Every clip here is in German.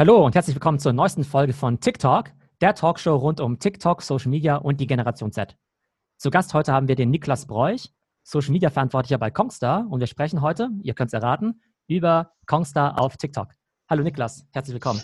Hallo und herzlich willkommen zur neuesten Folge von TikTok, der Talkshow rund um TikTok, Social Media und die Generation Z. Zu Gast heute haben wir den Niklas Bräuch, Social Media Verantwortlicher bei Kongstar und wir sprechen heute, ihr könnt es erraten, über Kongstar auf TikTok. Hallo Niklas, herzlich willkommen.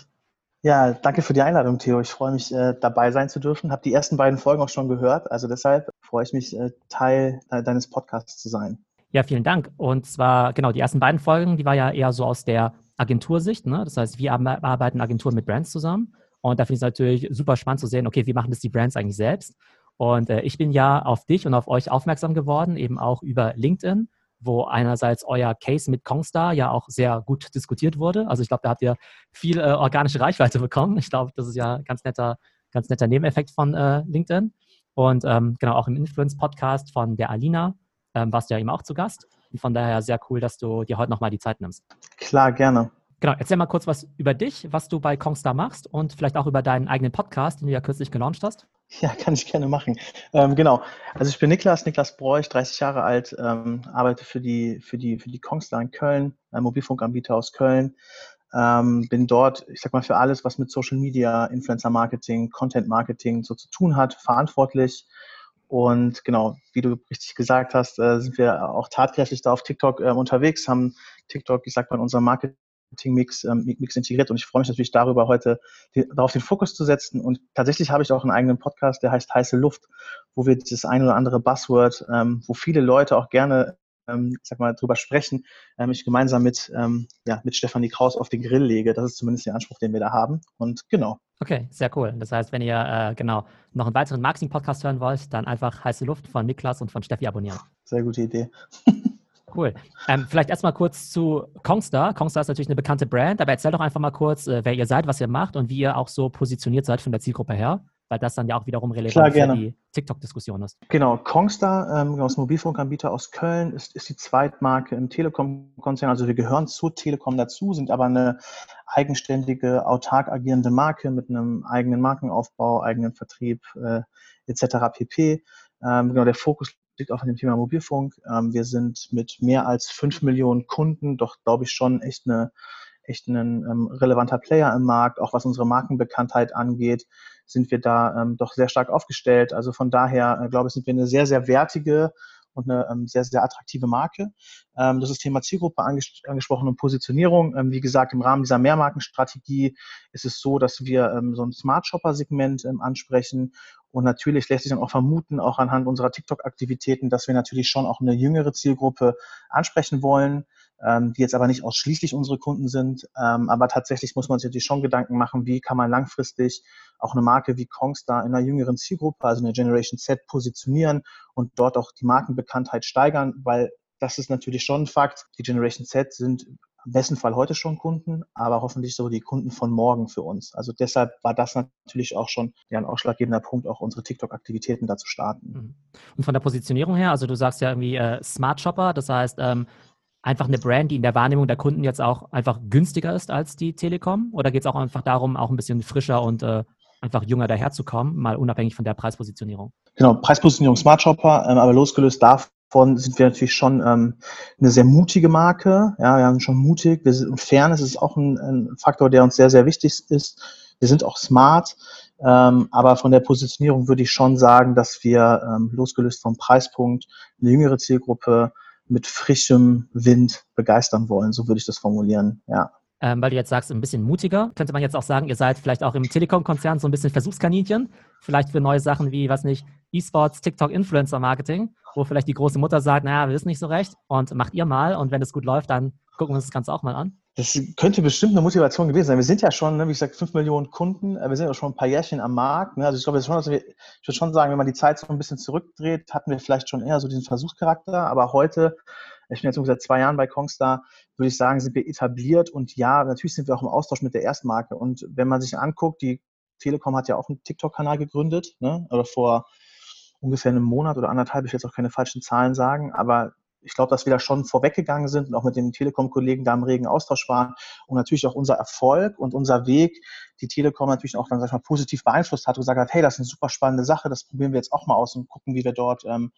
Ja, danke für die Einladung, Theo. Ich freue mich, äh, dabei sein zu dürfen. Habe die ersten beiden Folgen auch schon gehört. Also deshalb freue ich mich, äh, Teil de deines Podcasts zu sein. Ja, vielen Dank. Und zwar, genau, die ersten beiden Folgen, die war ja eher so aus der Agentursicht. Ne? Das heißt, wir arbeiten Agenturen mit Brands zusammen. Und da finde ich es natürlich super spannend zu sehen, okay, wie machen das die Brands eigentlich selbst? Und äh, ich bin ja auf dich und auf euch aufmerksam geworden, eben auch über LinkedIn wo einerseits euer Case mit Kongstar ja auch sehr gut diskutiert wurde. Also ich glaube, da habt ihr viel äh, organische Reichweite bekommen. Ich glaube, das ist ja ein ganz netter, ganz netter Nebeneffekt von äh, LinkedIn. Und ähm, genau, auch im Influence-Podcast von der Alina ähm, warst du ja eben auch zu Gast. Und von daher sehr cool, dass du dir heute nochmal die Zeit nimmst. Klar, gerne. Genau, erzähl mal kurz was über dich, was du bei Kongstar machst und vielleicht auch über deinen eigenen Podcast, den du ja kürzlich gelauncht hast. Ja, kann ich gerne machen. Ähm, genau. Also ich bin Niklas, Niklas Bräuch, 30 Jahre alt, ähm, arbeite für die, für die, für die Kongstar in Köln, ein Mobilfunkanbieter aus Köln. Ähm, bin dort, ich sag mal, für alles, was mit Social Media, Influencer Marketing, Content Marketing so zu tun hat, verantwortlich. Und genau, wie du richtig gesagt hast, äh, sind wir auch tatkräftig da auf TikTok äh, unterwegs, haben TikTok, ich sag mal, in unserem Marketing Marketing-Mix ähm, Mix integriert. Und ich freue mich natürlich darüber, heute die, darauf den Fokus zu setzen. Und tatsächlich habe ich auch einen eigenen Podcast, der heißt Heiße Luft, wo wir das ein oder andere Buzzword, ähm, wo viele Leute auch gerne ähm, ich sag mal, drüber sprechen, ähm, ich gemeinsam mit, ähm, ja, mit Stefanie Kraus auf den Grill lege. Das ist zumindest der Anspruch, den wir da haben. Und genau. Okay, sehr cool. Das heißt, wenn ihr äh, genau noch einen weiteren Marketing-Podcast hören wollt, dann einfach heiße Luft von Niklas und von Steffi abonnieren. Sehr gute Idee. Cool. Ähm, vielleicht erstmal kurz zu Kongstar. Kongstar ist natürlich eine bekannte Brand, aber erzähl doch einfach mal kurz, äh, wer ihr seid, was ihr macht und wie ihr auch so positioniert seid von der Zielgruppe her, weil das dann ja auch wiederum relevant Klar, für die TikTok-Diskussion ist. Genau, Kongstar, ähm, genau, das Mobilfunkanbieter aus Köln, ist, ist die Zweitmarke im Telekom-Konzern. Also wir gehören zu Telekom dazu, sind aber eine eigenständige, autark agierende Marke mit einem eigenen Markenaufbau, eigenen Vertrieb äh, etc. pp. Ähm, genau, der Fokus liegt auch an dem Thema Mobilfunk. Ähm, wir sind mit mehr als fünf Millionen Kunden doch, glaube ich, schon echt eine echt ein ähm, relevanter Player im Markt. Auch was unsere Markenbekanntheit angeht, sind wir da ähm, doch sehr stark aufgestellt. Also von daher, äh, glaube ich, sind wir eine sehr, sehr wertige und eine ähm, sehr, sehr attraktive Marke. Ähm, das ist Thema Zielgruppe anges angesprochen und Positionierung. Ähm, wie gesagt, im Rahmen dieser Mehrmarkenstrategie ist es so, dass wir ähm, so ein Smart Shopper-Segment ähm, ansprechen. Und natürlich lässt sich dann auch vermuten, auch anhand unserer TikTok-Aktivitäten, dass wir natürlich schon auch eine jüngere Zielgruppe ansprechen wollen ähm, die jetzt aber nicht ausschließlich unsere Kunden sind. Ähm, aber tatsächlich muss man sich natürlich schon Gedanken machen, wie kann man langfristig auch eine Marke wie Kongstar in einer jüngeren Zielgruppe, also in der Generation Z, positionieren und dort auch die Markenbekanntheit steigern, weil das ist natürlich schon ein Fakt. Die Generation Z sind im besten Fall heute schon Kunden, aber hoffentlich so die Kunden von morgen für uns. Also deshalb war das natürlich auch schon ja, ein ausschlaggebender Punkt, auch unsere TikTok-Aktivitäten da zu starten. Mhm. Und von der Positionierung her, also du sagst ja irgendwie äh, Smart Shopper, das heißt, ähm, einfach eine Brand, die in der Wahrnehmung der Kunden jetzt auch einfach günstiger ist als die Telekom? Oder geht es auch einfach darum, auch ein bisschen frischer und äh, einfach jünger daherzukommen, mal unabhängig von der Preispositionierung? Genau, Preispositionierung Smart Shopper, ähm, aber losgelöst davon sind wir natürlich schon ähm, eine sehr mutige Marke. Ja, wir sind schon mutig. Wir sind, und Fairness ist auch ein, ein Faktor, der uns sehr, sehr wichtig ist. Wir sind auch smart. Ähm, aber von der Positionierung würde ich schon sagen, dass wir ähm, losgelöst vom Preispunkt eine jüngere Zielgruppe mit frischem Wind begeistern wollen. So würde ich das formulieren, ja. Ähm, weil du jetzt sagst, ein bisschen mutiger, könnte man jetzt auch sagen, ihr seid vielleicht auch im Telekom-Konzern so ein bisschen Versuchskaninchen, vielleicht für neue Sachen wie, was nicht, E-Sports, TikTok, Influencer-Marketing, wo vielleicht die große Mutter sagt, naja, wir wissen nicht so recht und macht ihr mal und wenn es gut läuft, dann gucken wir uns das Ganze auch mal an. Das könnte bestimmt eine Motivation gewesen sein. Wir sind ja schon, ne, wie gesagt, fünf Millionen Kunden. Wir sind ja schon ein paar Jährchen am Markt. Ne? Also ich glaube, schon, wir, ich würde schon sagen, wenn man die Zeit so ein bisschen zurückdreht, hatten wir vielleicht schon eher so diesen Versuchscharakter. Aber heute, ich bin jetzt ungefähr zwei Jahren bei Kongstar, würde ich sagen, sind wir etabliert. Und ja, natürlich sind wir auch im Austausch mit der Erstmarke. Und wenn man sich anguckt, die Telekom hat ja auch einen TikTok-Kanal gegründet, ne? oder vor ungefähr einem Monat oder anderthalb, ich will jetzt auch keine falschen Zahlen sagen, aber ich glaube, dass wir da schon vorweggegangen sind und auch mit den Telekom-Kollegen da im regen Austausch waren und natürlich auch unser Erfolg und unser Weg die Telekom natürlich auch dann sag ich mal, positiv beeinflusst hat und gesagt hat, hey, das ist eine super spannende Sache, das probieren wir jetzt auch mal aus und gucken, wie wir dort ähm,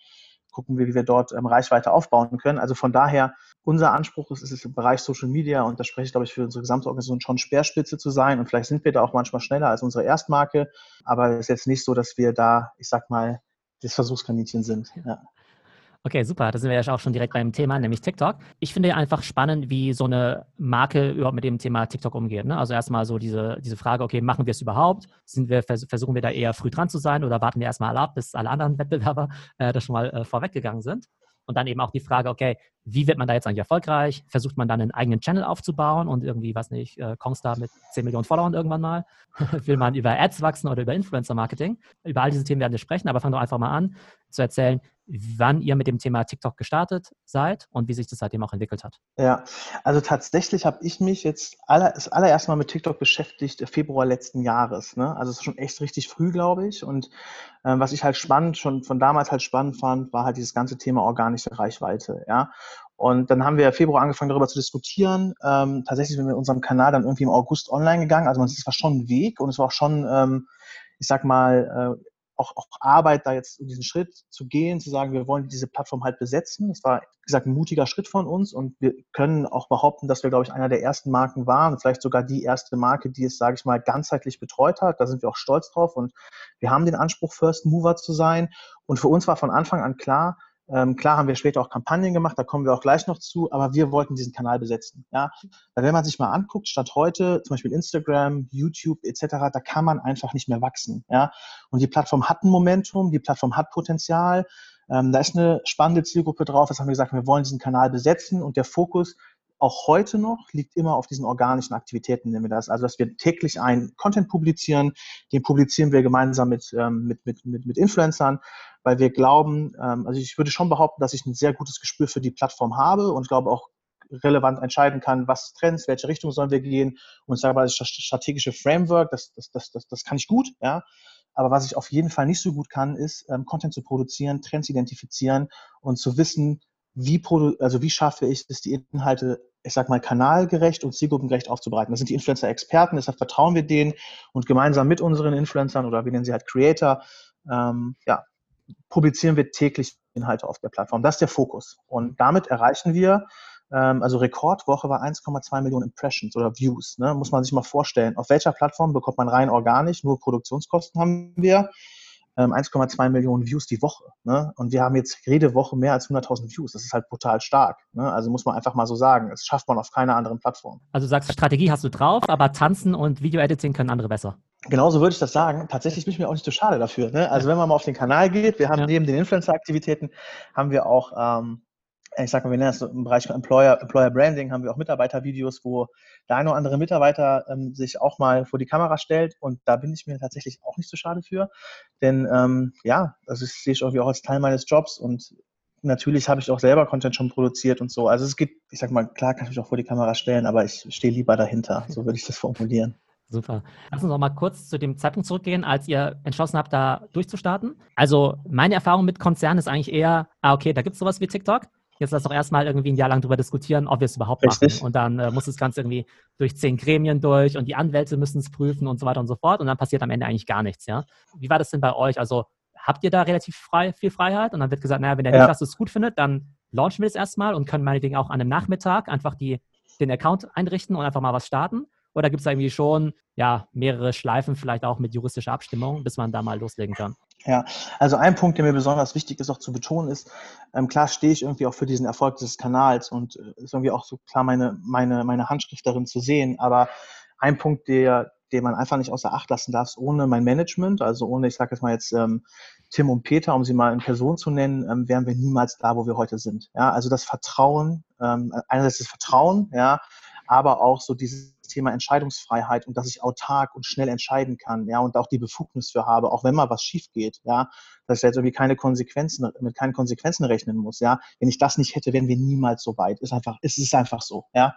gucken wir, wie wir dort ähm, Reichweite aufbauen können. Also von daher, unser Anspruch ist, ist es im Bereich Social Media und da spreche ich, glaube ich, für unsere gesamte Organisation schon Speerspitze zu sein und vielleicht sind wir da auch manchmal schneller als unsere Erstmarke, aber es ist jetzt nicht so, dass wir da, ich sag mal, das Versuchskaninchen sind. Ja. Okay, super. Da sind wir ja auch schon direkt beim Thema, nämlich TikTok. Ich finde einfach spannend, wie so eine Marke überhaupt mit dem Thema TikTok umgeht. Ne? Also erstmal so diese, diese Frage, okay, machen wir es überhaupt? Sind wir, versuchen wir da eher früh dran zu sein oder warten wir erstmal ab, bis alle anderen Wettbewerber äh, da schon mal äh, vorweggegangen sind? Und dann eben auch die Frage, okay, wie wird man da jetzt eigentlich erfolgreich? Versucht man dann einen eigenen Channel aufzubauen und irgendwie, was nicht, äh, Kongstar mit 10 Millionen Followern irgendwann mal? Will man über Ads wachsen oder über Influencer-Marketing? Über all diese Themen werden wir sprechen, aber fang doch einfach mal an zu erzählen, wann ihr mit dem Thema TikTok gestartet seid und wie sich das seitdem auch entwickelt hat. Ja, also tatsächlich habe ich mich jetzt aller, das allererste Mal mit TikTok beschäftigt, Februar letzten Jahres. Ne? Also es ist schon echt richtig früh, glaube ich. Und äh, was ich halt spannend, schon von damals halt spannend fand, war halt dieses ganze Thema organische Reichweite. Ja? Und dann haben wir Februar angefangen, darüber zu diskutieren. Ähm, tatsächlich sind wir mit unserem Kanal dann irgendwie im August online gegangen. Also es war schon ein Weg und es war auch schon, ähm, ich sag mal, äh, auch, auch Arbeit, da jetzt diesen Schritt zu gehen, zu sagen, wir wollen diese Plattform halt besetzen. Das war, wie gesagt, ein mutiger Schritt von uns und wir können auch behaupten, dass wir, glaube ich, einer der ersten Marken waren, vielleicht sogar die erste Marke, die es, sage ich mal, ganzheitlich betreut hat. Da sind wir auch stolz drauf und wir haben den Anspruch, First Mover zu sein. Und für uns war von Anfang an klar, ähm, klar haben wir später auch Kampagnen gemacht, da kommen wir auch gleich noch zu, aber wir wollten diesen Kanal besetzen. Ja? Weil wenn man sich mal anguckt, statt heute, zum Beispiel Instagram, YouTube etc., da kann man einfach nicht mehr wachsen. Ja? Und die Plattform hat ein Momentum, die Plattform hat Potenzial, ähm, da ist eine spannende Zielgruppe drauf, das haben wir gesagt, wir wollen diesen Kanal besetzen und der Fokus auch heute noch liegt immer auf diesen organischen Aktivitäten, nennen wir das. Also, dass wir täglich einen Content publizieren, den publizieren wir gemeinsam mit, ähm, mit, mit, mit, mit Influencern, weil wir glauben, ähm, also ich würde schon behaupten, dass ich ein sehr gutes Gespür für die Plattform habe und glaube auch relevant entscheiden kann, was Trends, welche Richtung sollen wir gehen und ich sage mal, das strategische Framework, das, das, das, das, das kann ich gut, ja. Aber was ich auf jeden Fall nicht so gut kann, ist, ähm, Content zu produzieren, Trends identifizieren und zu wissen, wie, also wie schaffe ich es, die Inhalte, ich sag mal, kanalgerecht und zielgruppengerecht aufzubereiten. Das sind die Influencer-Experten, deshalb vertrauen wir denen und gemeinsam mit unseren Influencern oder wir nennen sie halt Creator, ähm, ja, publizieren wir täglich Inhalte auf der Plattform. Das ist der Fokus. Und damit erreichen wir, ähm, also Rekordwoche war 1,2 Millionen Impressions oder Views. Ne? Muss man sich mal vorstellen. Auf welcher Plattform bekommt man rein organisch? Nur Produktionskosten haben wir. 1,2 ähm, Millionen Views die Woche. Ne? Und wir haben jetzt jede Woche mehr als 100.000 Views. Das ist halt brutal stark. Ne? Also muss man einfach mal so sagen. Das schafft man auf keiner anderen Plattform. Also du sagst, Strategie hast du drauf, aber Tanzen und Video-Editing können andere besser. Genauso würde ich das sagen. Tatsächlich bin ich mir auch nicht so schade dafür. Ne? Also wenn man mal auf den Kanal geht, wir haben ja. neben den Influencer-Aktivitäten, haben wir auch ähm, ich sag mal, wir nennen das so im Bereich Employer, Employer Branding, haben wir auch Mitarbeitervideos, wo der eine oder andere Mitarbeiter ähm, sich auch mal vor die Kamera stellt. Und da bin ich mir tatsächlich auch nicht so schade für. Denn ähm, ja, also das sehe ich irgendwie auch als Teil meines Jobs und natürlich habe ich auch selber Content schon produziert und so. Also es gibt, ich sag mal, klar kann ich mich auch vor die Kamera stellen, aber ich stehe lieber dahinter. So würde ich das formulieren. Super. Lass uns noch mal kurz zu dem Zeitpunkt zurückgehen, als ihr entschlossen habt, da durchzustarten. Also meine Erfahrung mit Konzernen ist eigentlich eher, ah, okay, da gibt es sowas wie TikTok jetzt lass doch erstmal irgendwie ein Jahr lang darüber diskutieren, ob wir es überhaupt Richtig. machen. Und dann äh, muss das Ganze irgendwie durch zehn Gremien durch und die Anwälte müssen es prüfen und so weiter und so fort. Und dann passiert am Ende eigentlich gar nichts, ja. Wie war das denn bei euch? Also habt ihr da relativ frei, viel Freiheit? Und dann wird gesagt, naja, wenn der ja. Niklas es gut findet, dann launchen wir es erstmal und können meinetwegen auch an einem Nachmittag einfach die, den Account einrichten und einfach mal was starten. Oder gibt es da irgendwie schon ja, mehrere Schleifen, vielleicht auch mit juristischer Abstimmung, bis man da mal loslegen kann? Ja, also ein Punkt, der mir besonders wichtig ist, auch zu betonen, ist, ähm, klar stehe ich irgendwie auch für diesen Erfolg des Kanals und äh, ist irgendwie auch so klar meine, meine, meine Handschrift darin zu sehen. Aber ein Punkt, der, den man einfach nicht außer Acht lassen darf, ohne mein Management, also ohne, ich sage jetzt mal jetzt ähm, Tim und Peter, um sie mal in Person zu nennen, ähm, wären wir niemals da, wo wir heute sind. Ja, also das Vertrauen, ähm, einerseits das Vertrauen, ja, aber auch so dieses Thema Entscheidungsfreiheit und dass ich autark und schnell entscheiden kann, ja, und auch die Befugnis für habe, auch wenn mal was schief geht, ja, dass ich jetzt irgendwie keine Konsequenzen, mit keinen Konsequenzen rechnen muss, ja. Wenn ich das nicht hätte, wären wir niemals so weit. Ist einfach, es ist einfach so, ja.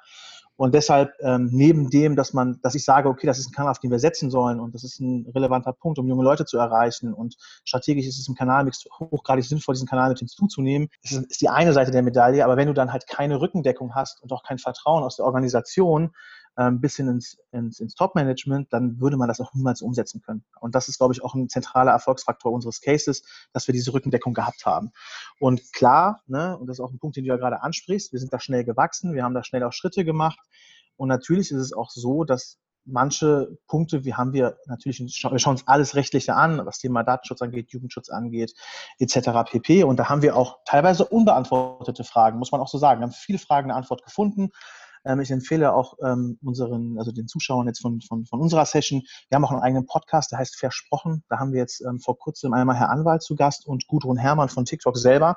Und deshalb, ähm, neben dem, dass man, dass ich sage, okay, das ist ein Kanal, auf den wir setzen sollen und das ist ein relevanter Punkt, um junge Leute zu erreichen und strategisch ist es im Kanalmix hochgradig sinnvoll, diesen Kanal mit hinzuzunehmen, ist, ist die eine Seite der Medaille. Aber wenn du dann halt keine Rückendeckung hast und auch kein Vertrauen aus der Organisation, ähm, bis hin ins, ins, ins Top-Management, dann würde man das auch niemals umsetzen können. Und das ist, glaube ich, auch ein zentraler Erfolgsfaktor unseres Cases, dass wir diese Rückendeckung gehabt haben. Und klar, ne, und das ist auch ein Punkt, den du ja gerade ansprichst, wir sind da schnell gewachsen, wir haben da schnell auch Schritte gemacht. Und natürlich ist es auch so, dass manche Punkte, wie haben wir natürlich, wir schauen uns alles Rechtliche an, was Thema Datenschutz angeht, Jugendschutz angeht, etc. pp. Und da haben wir auch teilweise unbeantwortete Fragen, muss man auch so sagen. Wir haben viele Fragen eine Antwort gefunden. Ähm, ich empfehle auch ähm, unseren, also den Zuschauern jetzt von, von, von unserer Session, wir haben auch einen eigenen Podcast, der heißt Versprochen. Da haben wir jetzt ähm, vor kurzem einmal Herr Anwalt zu Gast und Gudrun Hermann von TikTok selber.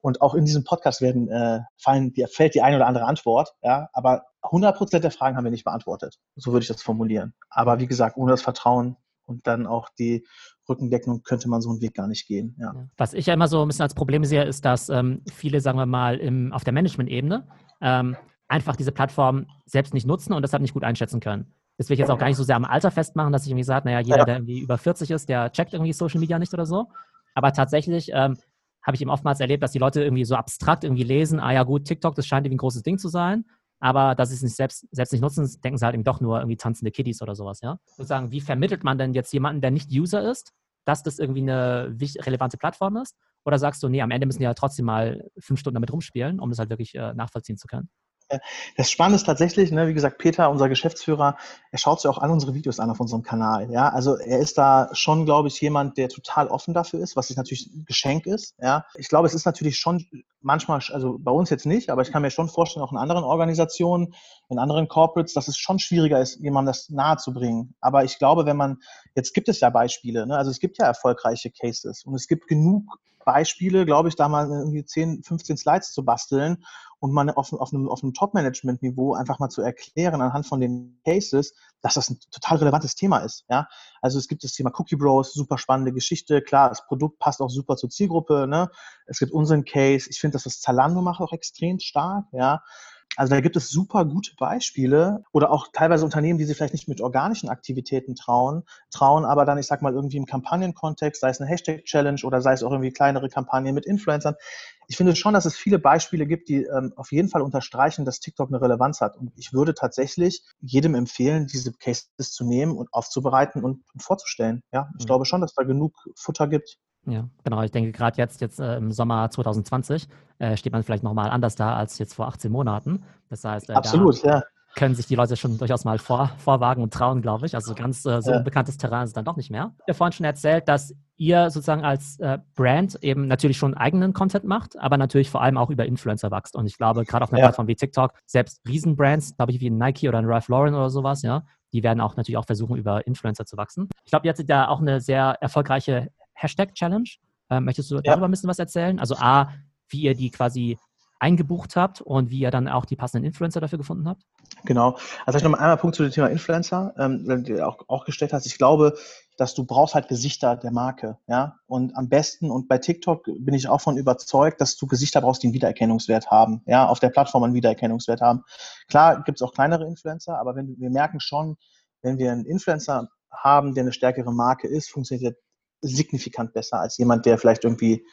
Und auch in diesem Podcast werden, äh, fallen, die, fällt die eine oder andere Antwort, ja, aber 100 Prozent der Fragen haben wir nicht beantwortet. So würde ich das formulieren. Aber wie gesagt, ohne das Vertrauen und dann auch die Rückendeckung könnte man so einen Weg gar nicht gehen. Ja. Was ich ja immer so ein bisschen als Problem sehe, ist, dass ähm, viele, sagen wir mal, im, auf der Management-Ebene ähm, einfach diese Plattform selbst nicht nutzen und deshalb nicht gut einschätzen können. Das will ich jetzt auch gar nicht so sehr am Alter festmachen, dass ich irgendwie sage, naja, jeder, der irgendwie über 40 ist, der checkt irgendwie Social Media nicht oder so. Aber tatsächlich ähm, habe ich eben oftmals erlebt, dass die Leute irgendwie so abstrakt irgendwie lesen, ah ja gut, TikTok, das scheint irgendwie ein großes Ding zu sein. Aber dass sie es nicht selbst, selbst nicht nutzen, denken sie halt eben doch nur irgendwie tanzende Kiddies oder sowas, ja. Sozusagen, wie vermittelt man denn jetzt jemanden, der nicht User ist, dass das irgendwie eine relevante Plattform ist? Oder sagst du, nee, am Ende müssen die ja halt trotzdem mal fünf Stunden damit rumspielen, um das halt wirklich äh, nachvollziehen zu können? Das Spannende ist tatsächlich, ne, wie gesagt, Peter, unser Geschäftsführer, er schaut sich auch alle unsere Videos an auf unserem Kanal. Ja, also er ist da schon, glaube ich, jemand, der total offen dafür ist, was sich natürlich ein Geschenk ist. Ja, ich glaube, es ist natürlich schon manchmal, also bei uns jetzt nicht, aber ich kann mir schon vorstellen, auch in anderen Organisationen, in anderen Corporates, dass es schon schwieriger ist, jemandem das nahe zu bringen. Aber ich glaube, wenn man, jetzt gibt es ja Beispiele, ne, also es gibt ja erfolgreiche Cases und es gibt genug Beispiele, glaube ich, da mal irgendwie 10, 15 Slides zu basteln und mal auf, auf einem, auf einem Top-Management-Niveau einfach mal zu erklären anhand von den Cases, dass das ein total relevantes Thema ist. Ja? Also es gibt das Thema Cookie Bros, super spannende Geschichte. Klar, das Produkt passt auch super zur Zielgruppe. Ne? Es gibt unseren Case. Ich finde, dass das Zalando macht auch extrem stark. Ja? Also da gibt es super gute Beispiele oder auch teilweise Unternehmen, die sich vielleicht nicht mit organischen Aktivitäten trauen, trauen, aber dann, ich sag mal, irgendwie im Kampagnenkontext, sei es eine Hashtag-Challenge oder sei es auch irgendwie kleinere Kampagnen mit Influencern. Ich finde schon, dass es viele Beispiele gibt, die ähm, auf jeden Fall unterstreichen, dass TikTok eine Relevanz hat. Und ich würde tatsächlich jedem empfehlen, diese Cases zu nehmen und aufzubereiten und, vorzustellen. Ja, ich mhm. glaube schon, dass da genug Futter gibt. Ja, genau. Ich denke, gerade jetzt, jetzt äh, im Sommer 2020 äh, steht man vielleicht nochmal anders da als jetzt vor 18 Monaten. Das heißt, äh, Absolut, ja. können sich die Leute schon durchaus mal vor, vorwagen und trauen, glaube ich. Also ganz äh, so ja. unbekanntes Terrain ist es dann doch nicht mehr. Ich habe vorhin schon erzählt, dass ihr sozusagen als äh, Brand eben natürlich schon eigenen Content macht, aber natürlich vor allem auch über Influencer wächst. Und ich glaube, gerade auf einer ja. Plattform wie TikTok, selbst Riesenbrands, glaube ich, wie Nike oder ein Ralph Lauren oder sowas, ja, die werden auch natürlich auch versuchen, über Influencer zu wachsen. Ich glaube, ihr hattet da auch eine sehr erfolgreiche Hashtag-Challenge. Ähm, möchtest du darüber ein bisschen was erzählen? Also A, wie ihr die quasi eingebucht habt und wie ihr dann auch die passenden Influencer dafür gefunden habt? Genau. Also ich noch mal einmal Punkt zu dem Thema Influencer, ähm, den du auch, auch gestellt hast. Ich glaube, dass du brauchst halt Gesichter der Marke, ja. Und am besten, und bei TikTok bin ich auch von überzeugt, dass du Gesichter brauchst, die einen Wiedererkennungswert haben, ja, auf der Plattform einen Wiedererkennungswert haben. Klar gibt es auch kleinere Influencer, aber wenn wir merken schon, wenn wir einen Influencer haben, der eine stärkere Marke ist, funktioniert signifikant besser als jemand, der vielleicht irgendwie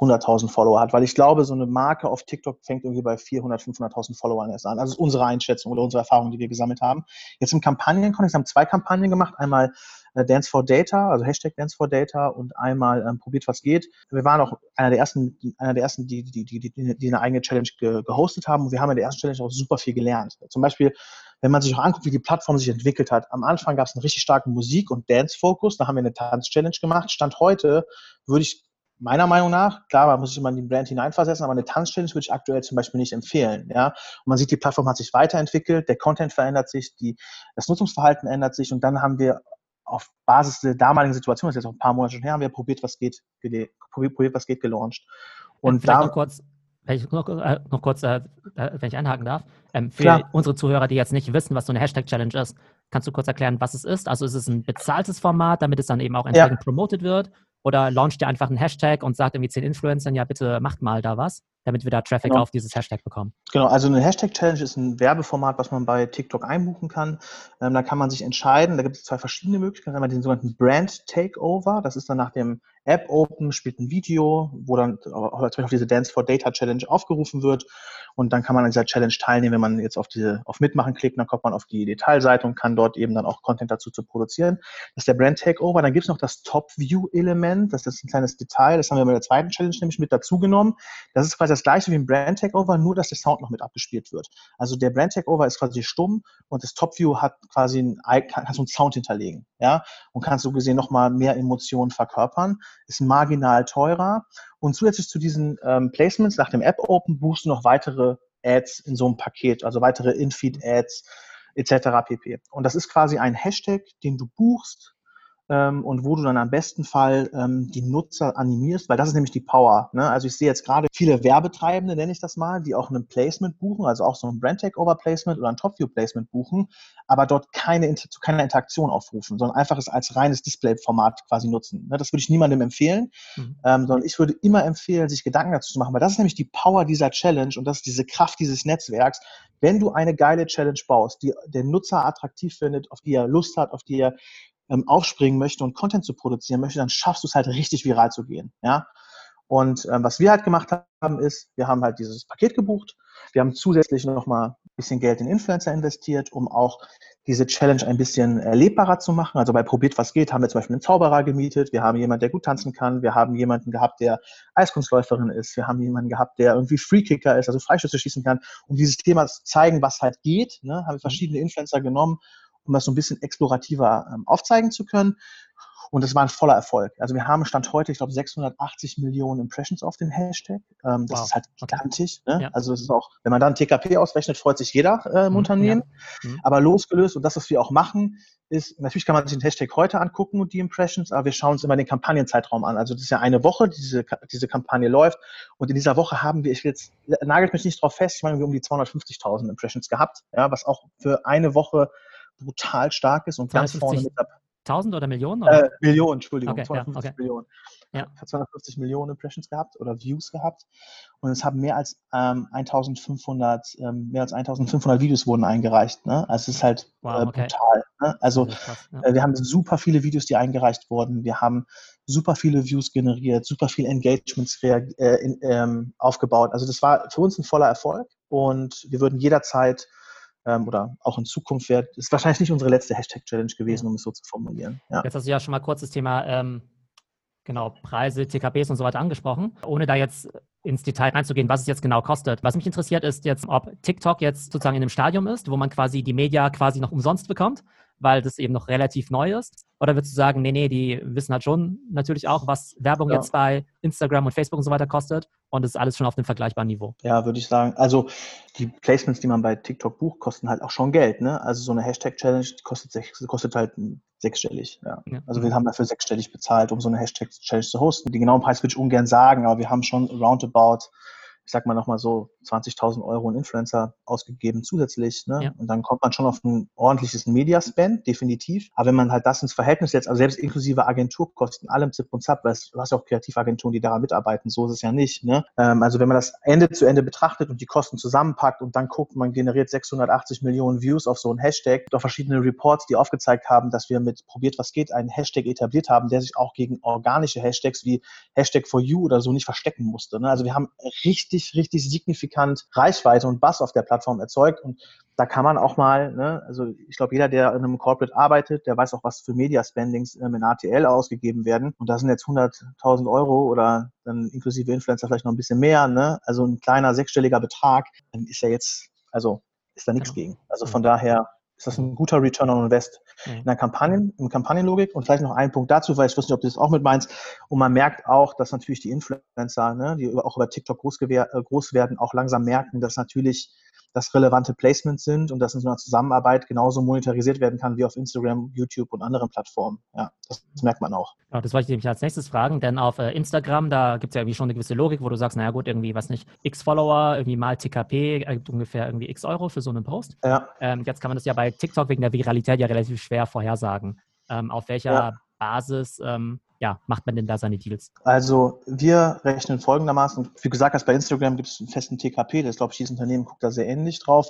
100.000 Follower hat, weil ich glaube, so eine Marke auf TikTok fängt irgendwie bei 400, 500.000 Followern erst an. Also unsere Einschätzung oder unsere Erfahrung, die wir gesammelt haben. Jetzt im Kampagnenkontext haben zwei Kampagnen gemacht. Einmal äh, Dance for Data, also Hashtag Dance for Data und einmal ähm, probiert was geht. Wir waren auch einer der ersten, einer der ersten, die, die, die, die, eine eigene Challenge ge, gehostet haben und wir haben in der ersten Challenge auch super viel gelernt. Zum Beispiel wenn man sich auch anguckt, wie die Plattform sich entwickelt hat. Am Anfang gab es einen richtig starken Musik- und Dance-Fokus. Da haben wir eine Tanz-Challenge gemacht. Stand heute würde ich meiner Meinung nach, klar, man muss sich immer in die Brand hineinversetzen, aber eine Tanz-Challenge würde ich aktuell zum Beispiel nicht empfehlen. Ja? Und man sieht, die Plattform hat sich weiterentwickelt, der Content verändert sich, die, das Nutzungsverhalten ändert sich und dann haben wir auf Basis der damaligen Situation, das ist jetzt auch ein paar Monate schon her, haben wir probiert, was geht, probiert, was geht, gelauncht. Und Vielleicht da, noch kurz, wenn ich noch, äh, noch kurz, äh, wenn ich einhaken darf, ähm, für Klar. unsere Zuhörer, die jetzt nicht wissen, was so eine Hashtag-Challenge ist, kannst du kurz erklären, was es ist? Also ist es ein bezahltes Format, damit es dann eben auch entsprechend ja. promoted wird? Oder launcht ihr einfach einen Hashtag und sagt irgendwie zehn Influencern, ja, bitte macht mal da was, damit wir da Traffic Genau. auf dieses Hashtag bekommen? Genau, also eine Hashtag-Challenge ist ein Werbeformat, was man bei TikTok einbuchen kann. Ähm, da kann man sich entscheiden, da gibt es zwei verschiedene Möglichkeiten. Einmal den sogenannten Brand Takeover, das ist dann nach dem App Open, spielt ein Video, wo dann auch zum Beispiel auf diese Dance for Data Challenge aufgerufen wird. Und dann kann man an dieser Challenge teilnehmen, wenn man jetzt auf diese, auf Mitmachen klickt, dann kommt man auf die Detailseite und kann dort eben dann auch Content dazu zu produzieren. Das ist der Brand Takeover. Dann gibt es noch das Top-View-Element, das ist ein kleines Detail, das haben wir bei der zweiten Challenge nämlich mit dazu genommen. Das ist quasi das gleiche wie ein Brand Takeover, nur dass der Sound noch mit abgespielt wird. Also der Brand Takeover ist quasi stumm und das Top View hat quasi ein, kann, kannst du einen Sound hinterlegen, ja, und kannst so gesehen nochmal mehr Emotionen verkörpern. Ist marginal teurer und zusätzlich zu diesen ähm, Placements nach dem App Open buchst du noch weitere Ads in so einem Paket, also weitere In-Feed Ads etc. pp. Und das ist quasi ein Hashtag, den du buchst ähm, und wo du dann am besten Fall ähm, die Nutzer animierst, weil das ist nämlich die Power. Ne? Also ich sehe jetzt gerade viele Werbetreibende, nenne ich das mal, die auch ein Placement buchen, also auch so ein Brand Takeover Placement oder ein Top View Placement buchen, aber dort keine, zu keiner Interaktion aufrufen, sondern einfach es als reines Display-Format quasi nutzen. Ne? Das würde ich niemandem empfehlen, Mhm. ähm, sondern ich würde immer empfehlen, sich Gedanken dazu zu machen, weil das ist nämlich die Power dieser Challenge und das ist diese Kraft dieses Netzwerks. Wenn du eine geile Challenge baust, die der Nutzer attraktiv findet, auf die er Lust hat, auf die er ähm, aufspringen möchte und Content zu produzieren möchte, dann schaffst du es halt richtig viral zu gehen. Ja? Und ähm, was wir halt gemacht haben, ist, wir haben halt dieses Paket gebucht. Wir haben zusätzlich nochmal ein bisschen Geld in Influencer investiert, um auch diese Challenge ein bisschen erlebbarer zu machen. Also bei Probiert was geht, haben wir zum Beispiel einen Zauberer gemietet. Wir haben jemanden, der gut tanzen kann. Wir haben jemanden gehabt, der Eiskunstläuferin ist. Wir haben jemanden gehabt, der irgendwie Freekicker ist, also Freischüsse schießen kann. Um dieses Thema zu zeigen, was halt geht, ne, haben wir verschiedene Influencer genommen, um das so ein bisschen explorativer ähm, aufzeigen zu können. Und das war ein voller Erfolg. Also wir haben Stand heute, ich glaube, 680 Millionen Impressions auf dem Hashtag. Ähm, das Wow. ist halt gigantisch. Ne? Ja. Also das ist auch, wenn man dann TKP ausrechnet, freut sich jeder äh, im Mhm, Unternehmen. ja. Mhm. Aber losgelöst und das, was wir auch machen, ist, natürlich kann man sich den Hashtag heute angucken und die Impressions, aber wir schauen uns immer den Kampagnenzeitraum an. Also das ist ja eine Woche, die diese, diese Kampagne läuft. Und in dieser Woche haben wir, ich will jetzt, nagelt mich nicht drauf fest, ich meine, wir haben um die 250.000 Impressions gehabt, ja, was auch für eine Woche brutal stark ist und ganz 250 vorne mit dabei. 1000 oder Millionen? Oder? Äh, Millionen, Entschuldigung, Okay, ja, 250 okay. Millionen. Ja. Hat 250 Millionen Impressions gehabt oder Views gehabt und es haben mehr als ähm, 1500 ähm, mehr als 1500 Videos wurden eingereicht. Ne? Also es ist halt Wow, äh, okay. brutal. Ne? Also krass, ja. äh, wir haben super viele Videos, die eingereicht wurden. Wir haben super viele Views generiert, super viele Engagements äh, in, ähm, aufgebaut. Also das war für uns ein voller Erfolg und wir würden jederzeit ähm, oder auch in Zukunft wird, ist wahrscheinlich nicht unsere letzte Hashtag-Challenge gewesen, um es so zu formulieren. Ja. Jetzt hast du ja schon mal kurz das Thema ähm, genau, Preise, TKPs und so weiter angesprochen. Ohne da jetzt ins Detail reinzugehen, was es jetzt genau kostet. Was mich interessiert, ist jetzt, ob TikTok jetzt sozusagen in einem Stadium ist, wo man quasi die Media quasi noch umsonst bekommt, weil das eben noch relativ neu ist. Oder würdest du sagen, nee, nee, die wissen halt schon natürlich auch, was Werbung Ja. jetzt bei Instagram und Facebook und so weiter kostet und es ist alles schon auf dem vergleichbaren Niveau. Ja, würde ich sagen. Also die Placements, die man bei TikTok bucht, kosten halt auch schon Geld. Ne? Also so eine Hashtag-Challenge kostet, kostet halt sechsstellig. Ja. Ja. Also wir haben dafür sechsstellig bezahlt, um so eine Hashtag-Challenge zu hosten. Den genauen Preis würde ich ungern sagen, aber wir haben schon roundabout, ich sag mal nochmal so 20.000 Euro in Influencer ausgegeben zusätzlich. Ne? Ja. Und dann kommt man schon auf ein ordentliches Media-Spend, definitiv. Aber wenn man halt das ins Verhältnis setzt, also selbst inklusive Agenturkosten, allem Zip und Zap, weil es- du hast ja auch Kreativagenturen, die daran mitarbeiten, so ist es ja nicht. Ne? Ähm, also wenn man das Ende zu Ende betrachtet und die Kosten zusammenpackt und dann guckt, man generiert 680 Millionen Views auf so einen Hashtag, auch verschiedene Reports, die aufgezeigt haben, dass wir mit Probiert was geht einen Hashtag etabliert haben, der sich auch gegen organische Hashtags wie Hashtag for you oder so nicht verstecken musste. Ne? Also wir haben richtig, richtig signifikant Reichweite und Bass auf der Plattform erzeugt und da kann man auch mal, ne, also ich glaube, jeder, der in einem Corporate arbeitet, der weiß auch, was für Media-Spendings ähm, in ATL ausgegeben werden. Und da sind jetzt 100.000 Euro oder dann inklusive Influencer vielleicht noch ein bisschen mehr. Ne? Also ein kleiner sechsstelliger Betrag ist ja jetzt, also ist da nichts Genau. gegen. Also von daher ist das ein guter Return on Invest. In der Kampagnen, in Kampagnenlogik. Und vielleicht noch ein Punkt dazu, weil ich weiß nicht, ob du das auch mit meinst. Und man merkt auch, dass natürlich die Influencer, ne, die auch über TikTok groß, äh, groß werden, auch langsam merken, dass natürlich das relevante Placements sind und dass in so einer Zusammenarbeit genauso monetarisiert werden kann wie auf Instagram, YouTube und anderen Plattformen. Ja, das, das merkt man auch. Genau, das wollte ich nämlich als nächstes fragen, denn auf äh, Instagram, da gibt es ja irgendwie schon eine gewisse Logik, wo du sagst, naja gut, irgendwie, was nicht, x Follower, irgendwie mal TKP, ergibt ungefähr irgendwie x Euro für so einen Post. Ja, Ähm, jetzt kann man das ja bei TikTok wegen der Viralität ja relativ schwer vorhersagen. Ähm, auf welcher Ja. Basis ähm, ja, macht man denn da seine Deals? Also wir rechnen folgendermaßen, wie gesagt hast, bei Instagram gibt es einen festen TKP, das glaube ich, dieses Unternehmen guckt da sehr ähnlich drauf.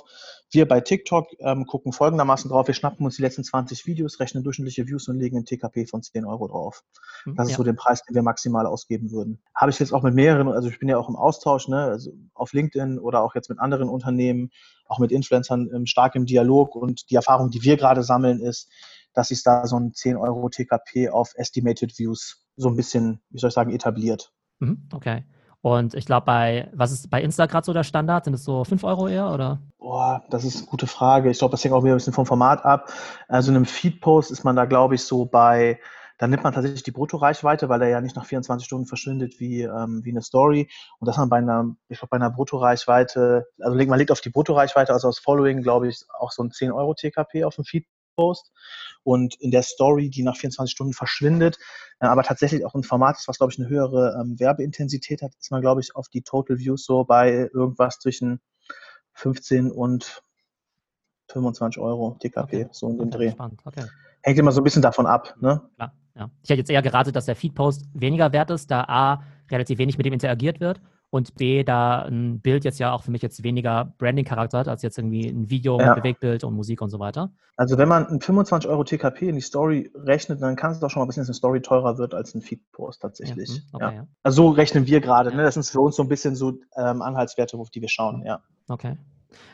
Wir bei TikTok ähm, gucken folgendermaßen drauf, wir schnappen uns die letzten 20 Videos, rechnen durchschnittliche Views und legen einen TKP von 10 Euro drauf. Hm, Das ist ja. so der Preis, den wir maximal ausgeben würden. Habe ich jetzt auch mit mehreren, also ich bin ja auch im Austausch, ne, also auf LinkedIn oder auch jetzt mit anderen Unternehmen, auch mit Influencern ähm, stark im Dialog und die Erfahrung, die wir gerade sammeln, ist, dass sich da so ein 10 Euro TKP auf Estimated Views so ein bisschen, wie soll ich sagen, etabliert. Mhm, okay. Und ich glaube, bei, was ist bei Insta gerade so der Standard? Sind es so 5 Euro eher oder? Boah, das ist eine gute Frage. Ich glaube, das hängt auch wieder ein bisschen vom Format ab. Also in einem Feed-Post ist man da, glaube ich, so bei, da nimmt man tatsächlich die Bruttoreichweite, weil er ja nicht nach 24 Stunden verschwindet wie, ähm, wie eine Story. Und dass man bei einer, ich glaube, bei einer Bruttoreichweite, also man legt auf die Bruttoreichweite, also aus Following, glaube ich, auch so ein 10 Euro TKP auf dem Feed-Post. Und in der Story, die nach 24 Stunden verschwindet, äh, aber tatsächlich auch ein Format ist, was, glaube ich, eine höhere ähm, Werbeintensität hat, ist man, glaube ich, auf die Total Views so bei irgendwas zwischen 15 und 25 Euro TKP, Okay. so in Okay, Dreh. spannend. Okay. Hängt immer so ein bisschen davon ab, ne? Klar, ja. Ich hätte jetzt eher geratet, dass der Feed-Post weniger wert ist, da A, relativ wenig mit dem interagiert wird und B, da ein Bild jetzt ja auch für mich jetzt weniger Branding-Charakter hat, als jetzt irgendwie ein Video Ja. mit Bewegtbild und Musik und so weiter. Also wenn man ein 25 Euro TKP in die Story rechnet, dann kann es doch schon mal passieren, dass eine Story teurer wird als ein Feed-Post tatsächlich. Ja, hm, okay, ja. Also so rechnen wir gerade, ne? Das sind für uns so ein bisschen so ähm, Anhaltswerte, auf die wir schauen, ja. Okay.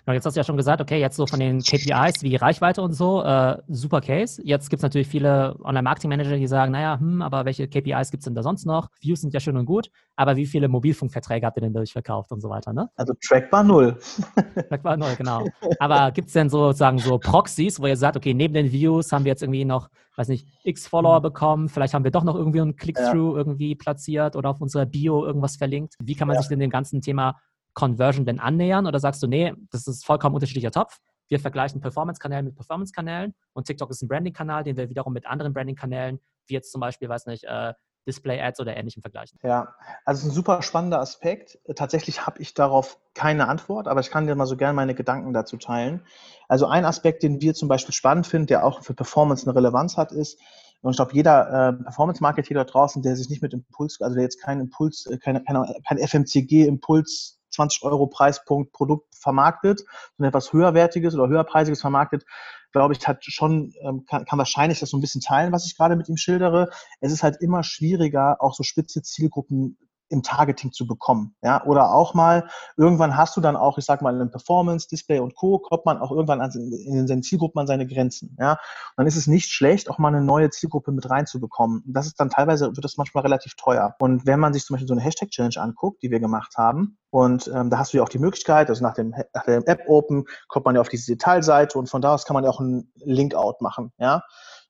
Genau, jetzt hast du ja schon gesagt, okay, jetzt so von den KPIs wie Reichweite und so, äh, super Case. Jetzt gibt es natürlich viele Online-Marketing-Manager, die sagen, naja, hm, aber welche KPIs gibt es denn da sonst noch? Views sind ja schön und gut, aber wie viele Mobilfunkverträge habt ihr denn durchverkauft und so weiter, ne? Also trackbar null. War neu, genau. Aber gibt es denn sozusagen so Proxys, wo ihr sagt, okay, neben den Views haben wir jetzt irgendwie noch, weiß nicht, x Follower bekommen, vielleicht haben wir doch noch irgendwie einen Click-Through irgendwie platziert oder auf unserer Bio irgendwas verlinkt. Wie kann man Ja. sich denn dem ganzen Thema Conversion denn annähern? Oder sagst du, nee, das ist vollkommen unterschiedlicher Topf. Wir vergleichen Performance-Kanäle mit Performance-Kanälen und TikTok ist ein Branding-Kanal, den wir wiederum mit anderen Branding-Kanälen, wie jetzt zum Beispiel, weiß nicht, äh, Display-Ads oder ähnlichem vergleichen. Ja, also es ist ein super spannender Aspekt. Tatsächlich habe ich darauf keine Antwort, aber ich kann dir mal so gerne meine Gedanken dazu teilen. Also ein Aspekt, den wir zum Beispiel spannend finden, der auch für Performance eine Relevanz hat, ist, und ich glaube, jeder äh, Performance-Marketer da draußen, der sich nicht mit Impuls, also der jetzt keinen Impuls, äh, keine, keine, kein FMCG-Impuls 20 Euro Preispunkt Produkt vermarktet, sondern etwas höherwertiges oder höherpreisiges vermarktet, glaube ich, hat schon, ähm, kann, kann wahrscheinlich das so ein bisschen teilen, was ich gerade mit ihm schildere. Es ist halt immer schwieriger, auch so spitze Zielgruppen im Targeting zu bekommen. Ja, oder auch mal, irgendwann hast du dann auch, ich sag mal, in Performance, Display und Co., kommt man auch irgendwann an, in seinen Zielgruppen an seine Grenzen. Ja, und dann ist es nicht schlecht, auch mal eine neue Zielgruppe mit reinzubekommen. Das ist dann teilweise, wird das manchmal relativ teuer. Und wenn man sich zum Beispiel so eine Hashtag-Challenge anguckt, die wir gemacht haben, und ähm, da hast du ja auch die Möglichkeit, also nach dem, nach dem App-Open kommt man ja auf diese Detailseite und von da aus kann man ja auch einen Link-Out machen, ja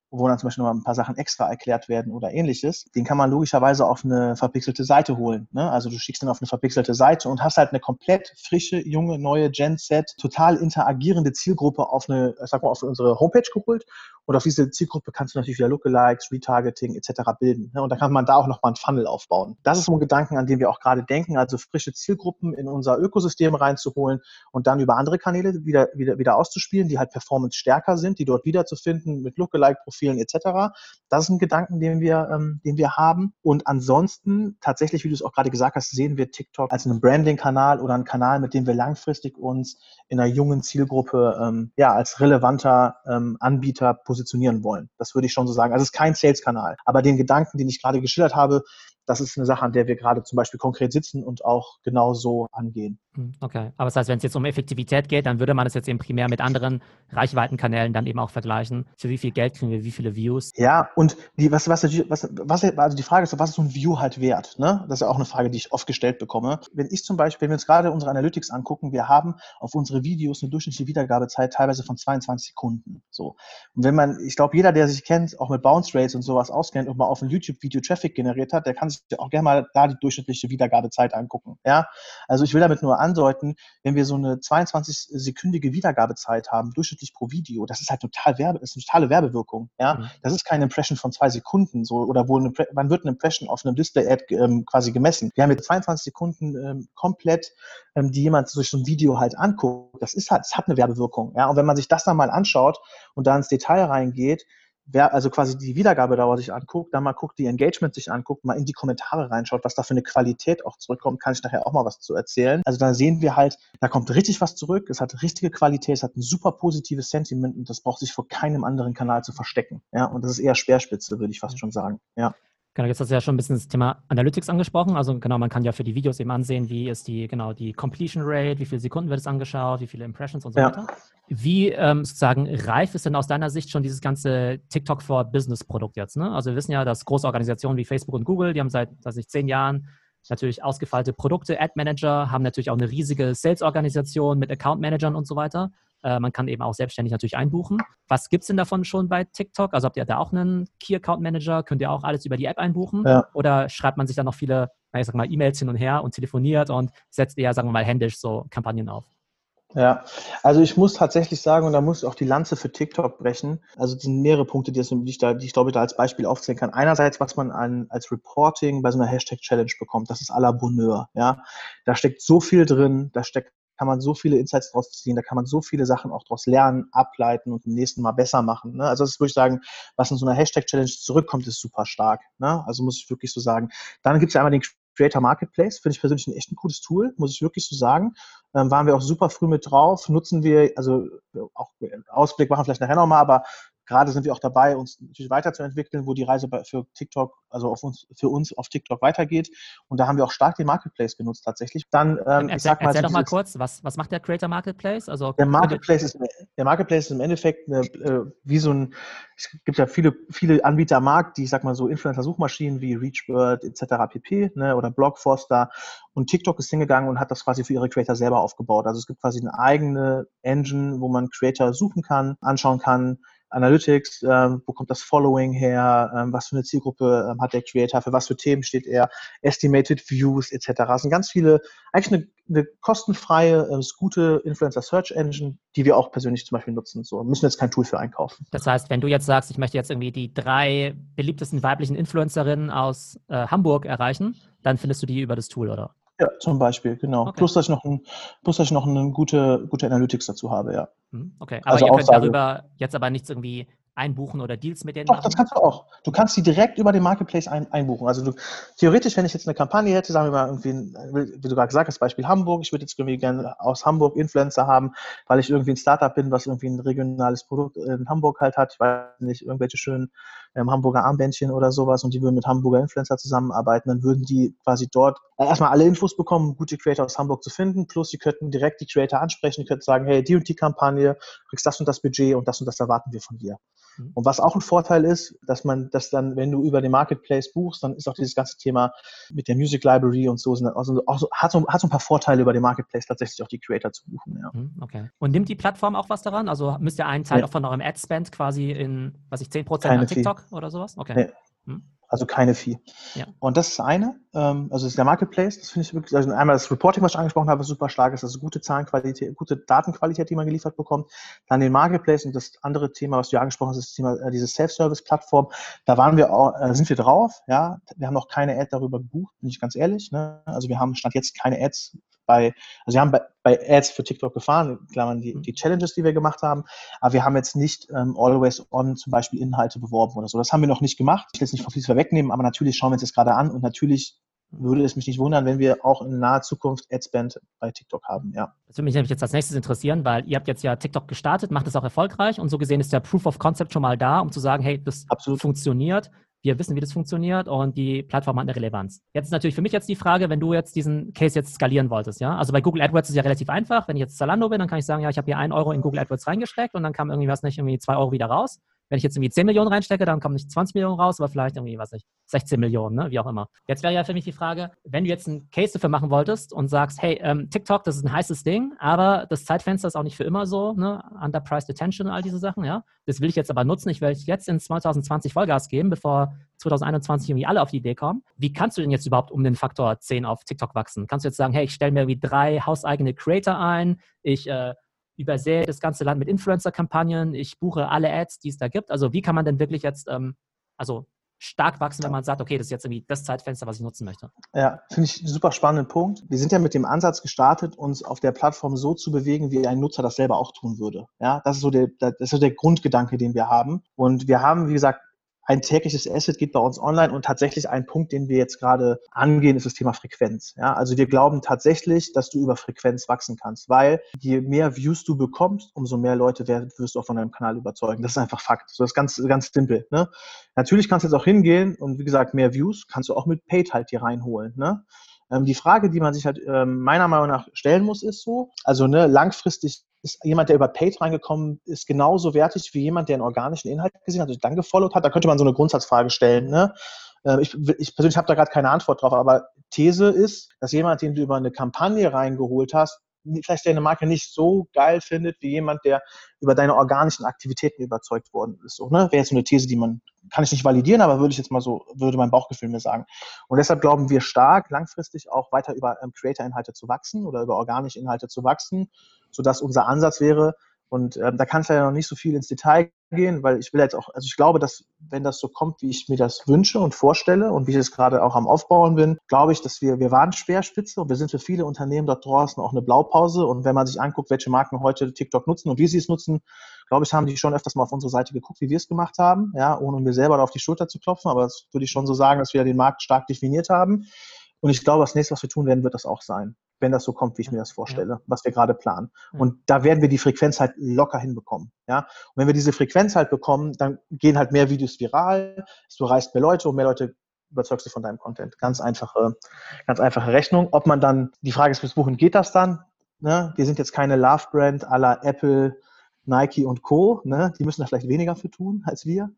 wo dann zum Beispiel noch ein paar Sachen extra erklärt werden oder ähnliches, den kann man logischerweise auf eine verpixelte Seite holen. Ne? Also du schickst ihn auf eine verpixelte Seite und hast halt eine komplett frische, junge, neue Gen-Set, total interagierende Zielgruppe auf eine, sag mal, auf unsere Homepage geholt. Und auf diese Zielgruppe kannst du natürlich wieder Lookalikes, Retargeting etc. bilden. Ne? Und dann kann man da auch nochmal einen Funnel aufbauen. Das ist so ein Gedanken, an den wir auch gerade denken, also frische Zielgruppen in unser Ökosystem reinzuholen und dann über andere Kanäle wieder, wieder, wieder auszuspielen, die halt performance stärker sind, die dort wiederzufinden mit Lookalike-Profilen etc. Das ist ein Gedanken, den wir, ähm, den wir haben. Und ansonsten, tatsächlich, wie du es auch gerade gesagt hast, sehen wir TikTok als einen Branding-Kanal oder einen Kanal, mit dem wir langfristig uns in einer jungen Zielgruppe ähm, ja, als relevanter ähm, Anbieter positionieren wollen. Das würde ich schon so sagen. Also es ist kein Sales-Kanal. Aber den Gedanken, den ich gerade geschildert habe, das ist eine Sache, an der wir gerade zum Beispiel konkret sitzen und auch genau so angehen. Okay, aber das heißt, wenn es jetzt um Effektivität geht, dann würde man das jetzt eben primär mit anderen Reichweitenkanälen dann eben auch vergleichen. Für wie viel Geld kriegen wir, wie viele Views? Ja, und die, was, was, was, was, also die Frage ist, was ist so ein View halt wert? Ne? Das ist ja auch eine Frage, die ich oft gestellt bekomme. Wenn ich zum Beispiel, wenn wir uns gerade unsere Analytics angucken, wir haben auf unsere Videos eine durchschnittliche Wiedergabezeit teilweise von 22 Sekunden. So. Und wenn man, ich glaube, jeder, der sich kennt, auch mit Bounce Rates und sowas auskennt und mal auf ein YouTube-Video Traffic generiert hat, der kann sich auch gerne mal da die durchschnittliche Wiedergabezeit angucken. Ja, also ich will damit nur andeuten, wenn wir so eine 22-sekündige Wiedergabezeit haben, durchschnittlich pro Video, das ist halt total Werbe, ist eine totale Werbewirkung. Ja, Mhm. das ist keine Impression von zwei Sekunden, so oder wo eine, wann wird eine Impression auf einem Display-Ad ähm, quasi gemessen? Wir haben jetzt 22 Sekunden ähm, komplett, ähm, die jemand durch so ein Video halt anguckt. Das ist halt, es hat eine Werbewirkung. Ja, und wenn man sich das dann mal anschaut und da ins Detail reingeht, wer also quasi die Wiedergabedauer sich anguckt, dann mal guckt, die Engagement sich anguckt, mal in die Kommentare reinschaut, was da für eine Qualität auch zurückkommt, kann ich nachher auch mal was zu erzählen. Also da sehen wir halt, da kommt richtig was zurück, es hat richtige Qualität, es hat ein super positives Sentiment und das braucht sich vor keinem anderen Kanal zu verstecken. Ja, und das ist eher Speerspitze, würde ich fast schon sagen. Ja. Genau, jetzt hast du ja schon ein bisschen das Thema Analytics angesprochen. Also genau, man kann ja für die Videos eben ansehen, wie ist die, genau, die Completion Rate, wie viele Sekunden wird es angeschaut, wie viele Impressions und so Ja. weiter. Wie ähm, sozusagen reif ist denn aus deiner Sicht schon dieses ganze TikTok for Business Produkt jetzt? Ne? Also wir wissen ja, dass große Organisationen wie Facebook und Google, die haben seit, weiß ich, zehn Jahren natürlich ausgefeilte Produkte, Ad Manager, haben natürlich auch eine riesige Sales-Organisation mit Account Managern und so weiter. Äh, man kann eben auch selbstständig natürlich einbuchen. Was gibt es denn davon schon bei TikTok? Also habt ihr da auch einen Key Account Manager? Könnt ihr auch alles über die App einbuchen? Ja. Oder schreibt man sich dann noch viele, na, ich sag mal, E-Mails hin und her und telefoniert und setzt eher, sagen wir mal, händisch so Kampagnen auf? Ja, also ich muss tatsächlich sagen, und da muss ich auch die Lanze für TikTok brechen. Also es sind mehrere Punkte, die, ich da, die ich glaube, da als Beispiel aufzählen kann. Einerseits, was man an, als Reporting bei so einer Hashtag-Challenge bekommt, das ist à la Bonheur. Ja? Da steckt so viel drin, da steckt kann man so viele Insights draus ziehen, da kann man so viele Sachen auch draus lernen, ableiten und im nächsten Mal besser machen. Ne? Also das würde ich sagen, was in so einer Hashtag-Challenge zurückkommt, ist super stark. Ne? Also muss ich wirklich so sagen. Dann gibt es ja einmal den Creator Marketplace, finde ich persönlich ein echt ein cooles Tool, muss ich wirklich so sagen. Ähm, waren wir auch super früh mit drauf, nutzen wir, also auch Ausblick machen vielleicht nachher nochmal, aber gerade sind wir auch dabei, uns natürlich weiterzuentwickeln, wo die Reise für TikTok, also auf uns, für uns auf TikTok weitergeht. Und da haben wir auch stark den Marketplace genutzt tatsächlich. Dann, ähm, ich Erzähl, sag mal, erzähl doch mal kurz, was, was macht der Creator Marketplace? Also der Marketplace ist, der Marketplace ist im Endeffekt eine, äh, wie so ein, es gibt ja viele, viele Anbieter am Markt, die, ich sag mal so Influencer-Suchmaschinen wie Reachbird etc. pp. Ne, oder Blockforster. Und TikTok ist hingegangen und hat das quasi für ihre Creator selber aufgebaut. Also es gibt quasi eine eigene Engine, wo man Creator suchen kann, anschauen kann, Analytics, ähm, wo kommt das Following her, ähm, was für eine Zielgruppe ähm, hat der Creator, für was für Themen steht er, Estimated Views etc. Es sind ganz viele, eigentlich eine, eine kostenfreie, äh, gute Influencer Search Engine, die wir auch persönlich zum Beispiel nutzen. So müssen jetzt kein Tool für einkaufen. Das heißt, wenn du jetzt sagst, ich möchte jetzt irgendwie die drei beliebtesten weiblichen Influencerinnen aus äh, Hamburg erreichen, dann findest du die über das Tool, oder? Ja, zum Beispiel, genau. Okay. Plus, dass ich noch, ein, plus, dass ich noch eine gute, gute Analytics dazu habe, ja. Hm, Okay, aber Also ihr könnt darüber jetzt aber nichts irgendwie einbuchen oder Deals mit denen Doch, machen? das kannst du auch. Du kannst die direkt über den Marketplace ein, einbuchen. Also du, theoretisch, wenn ich jetzt eine Kampagne hätte, sagen wir mal irgendwie, wie du gerade gesagt hast, Beispiel Hamburg, ich würde jetzt irgendwie gerne aus Hamburg Influencer haben, weil ich irgendwie ein Startup bin, was irgendwie ein regionales Produkt in Hamburg halt hat. Ich weiß nicht, irgendwelche schönen ähm, Hamburger Armbändchen oder sowas und die würden mit Hamburger Influencer zusammenarbeiten, dann würden die quasi dort äh, erstmal alle Infos bekommen, gute Creator aus Hamburg zu finden, plus sie könnten direkt die Creator ansprechen, die könnten sagen, hey, die und die Kampagne, du kriegst das und das Budget und das und das erwarten wir von dir. Mhm. Und was auch ein Vorteil ist, dass man das dann, wenn du über den Marketplace buchst, dann ist auch dieses ganze Thema mit der Music Library und so, dann auch so, hat, so, hat so ein paar Vorteile über den Marketplace tatsächlich auch die Creator zu buchen. Ja. Hm, Okay. Und nimmt die Plattform auch was daran? Also müsst ihr einen Teil Nee. auch von eurem Ad-Spend quasi in, was ich, 10% Keine an Fee. Oder sowas? Okay. Nee. Hm. Also keine Fee. Ja. Und das ist eine, ähm, also das ist der Marketplace, das finde ich wirklich, also einmal das Reporting, was ich angesprochen habe, super stark ist, also gute Zahlenqualität, gute Datenqualität, die man geliefert bekommt. Dann den Marketplace und das andere Thema, was du ja angesprochen hast, ist das Thema, äh, diese Self-Service-Plattform. Da waren wir auch, äh, sind wir drauf, ja. Wir haben noch keine Ad darüber gebucht, bin ich ganz ehrlich, ne? Also wir haben Stand jetzt keine Ads bei, also wir haben bei, bei Ads für TikTok gefahren, klammern die, die Challenges, die wir gemacht haben, aber wir haben jetzt nicht ähm, always on zum Beispiel Inhalte beworben oder so. Das haben wir noch nicht gemacht. Ich will jetzt nicht von viel wegnehmen, aber natürlich schauen wir uns das gerade an und natürlich würde es mich nicht wundern, wenn wir auch in naher Zukunft Adspend bei TikTok haben, ja. Das würde mich nämlich jetzt als nächstes interessieren, weil ihr habt jetzt ja TikTok gestartet, macht es auch erfolgreich und so gesehen ist der Proof of Concept schon mal da, um zu sagen, hey, das Absolut. funktioniert. Wir wissen, wie das funktioniert und die Plattform hat eine Relevanz. Jetzt ist natürlich für mich jetzt die Frage, wenn du jetzt diesen Case jetzt skalieren wolltest, ja? Also bei Google AdWords ist es ja relativ einfach. Wenn ich jetzt Zalando bin, dann kann ich sagen, ja, ich habe hier einen Euro in Google AdWords reingesteckt und dann kam irgendwie was nicht, irgendwie zwei Euro wieder raus. Wenn ich jetzt irgendwie 10 Millionen reinstecke, dann kommen nicht 20 Millionen raus, aber vielleicht irgendwie, was nicht, 16 Millionen, ne? wie auch immer. Jetzt wäre ja für mich die Frage, wenn du jetzt einen Case dafür machen wolltest und sagst, hey, ähm, TikTok, das ist ein heißes Ding, aber das Zeitfenster ist auch nicht für immer so, ne? Underpriced Attention all diese Sachen, ja. Das will ich jetzt aber nutzen. Ich will jetzt in 2020 Vollgas geben, bevor 2021 irgendwie alle auf die Idee kommen. Wie kannst du denn jetzt überhaupt um den Faktor 10 auf TikTok wachsen? Kannst du jetzt sagen, hey, ich stelle mir irgendwie drei hauseigene Creator ein, ich äh, übersehe das ganze Land mit Influencer-Kampagnen, ich buche alle Ads, die es da gibt. Also wie kann man denn wirklich jetzt, ähm, also stark wachsen, wenn man sagt, okay, das ist jetzt irgendwie das Zeitfenster, was ich nutzen möchte. Ja, finde ich einen super spannenden Punkt. Wir sind ja mit dem Ansatz gestartet, uns auf der Plattform so zu bewegen, wie ein Nutzer das selber auch tun würde. Ja, das ist so der, das ist so der Grundgedanke, den wir haben. Und wir haben, wie gesagt, ein tägliches Asset geht bei uns online und tatsächlich ein Punkt, den wir jetzt gerade angehen, ist das Thema Frequenz. Ja, also wir glauben tatsächlich, dass du über Frequenz wachsen kannst, weil je mehr Views du bekommst, umso mehr Leute wirst du auch von deinem Kanal überzeugen. Das ist einfach Fakt. So, das ist ganz, ganz simpel. Ne? Natürlich kannst du jetzt auch hingehen und wie gesagt, mehr Views kannst du auch mit Paid halt hier reinholen. Ne? Ähm, die Frage, die man sich halt ähm, meiner Meinung nach stellen muss, ist so, also ne, langfristig ist jemand, der über Paid reingekommen ist, genauso wertig wie jemand, der einen organischen Inhalt gesehen hat und dann gefollowt hat? Da könnte man so eine Grundsatzfrage stellen. Ne? Ähm, ich, ich persönlich habe da gerade keine Antwort drauf, aber These ist, dass jemand, den du über eine Kampagne reingeholt hast, vielleicht deine Marke nicht so geil findet, wie jemand, der über deine organischen Aktivitäten überzeugt worden ist. So, ne? Wäre jetzt so eine These, die man, kann ich nicht validieren, aber würde ich jetzt mal so, würde mein Bauchgefühl mir sagen. Und deshalb glauben wir stark, langfristig auch weiter über ähm, Creator-Inhalte zu wachsen oder über organische Inhalte zu wachsen sodass unser Ansatz wäre, und ähm, da kann es ja noch nicht so viel ins Detail gehen, weil ich will jetzt auch, also ich glaube, dass wenn das so kommt, wie ich mir das wünsche und vorstelle und wie ich es gerade auch am Aufbauen bin, glaube ich, dass wir, wir waren Speerspitze und wir sind für viele Unternehmen dort draußen auch eine Blaupause. Und wenn man sich anguckt, welche Marken heute TikTok nutzen und wie sie es nutzen, glaube ich, haben die schon öfters mal auf unsere Seite geguckt, wie wir es gemacht haben, ja, ohne mir selber auf die Schulter zu klopfen. Aber das würde ich schon so sagen, dass wir den Markt stark definiert haben. Und ich glaube, das nächste, was wir tun werden, wird das auch sein wenn das so kommt, wie ich mir das vorstelle, ja. was wir gerade planen. Ja. Und da werden wir die Frequenz halt locker hinbekommen. Ja? Und wenn wir diese Frequenz halt bekommen, dann gehen halt mehr Videos viral, du reißt mehr Leute und mehr Leute überzeugst du von deinem Content. Ganz einfache, ganz einfache Rechnung. Ob man dann, die Frage ist, bis wohin geht das dann? Ne? Wir sind jetzt keine Love-Brand aller Apple, Nike und Co. Ne? Die müssen da vielleicht weniger für tun als wir.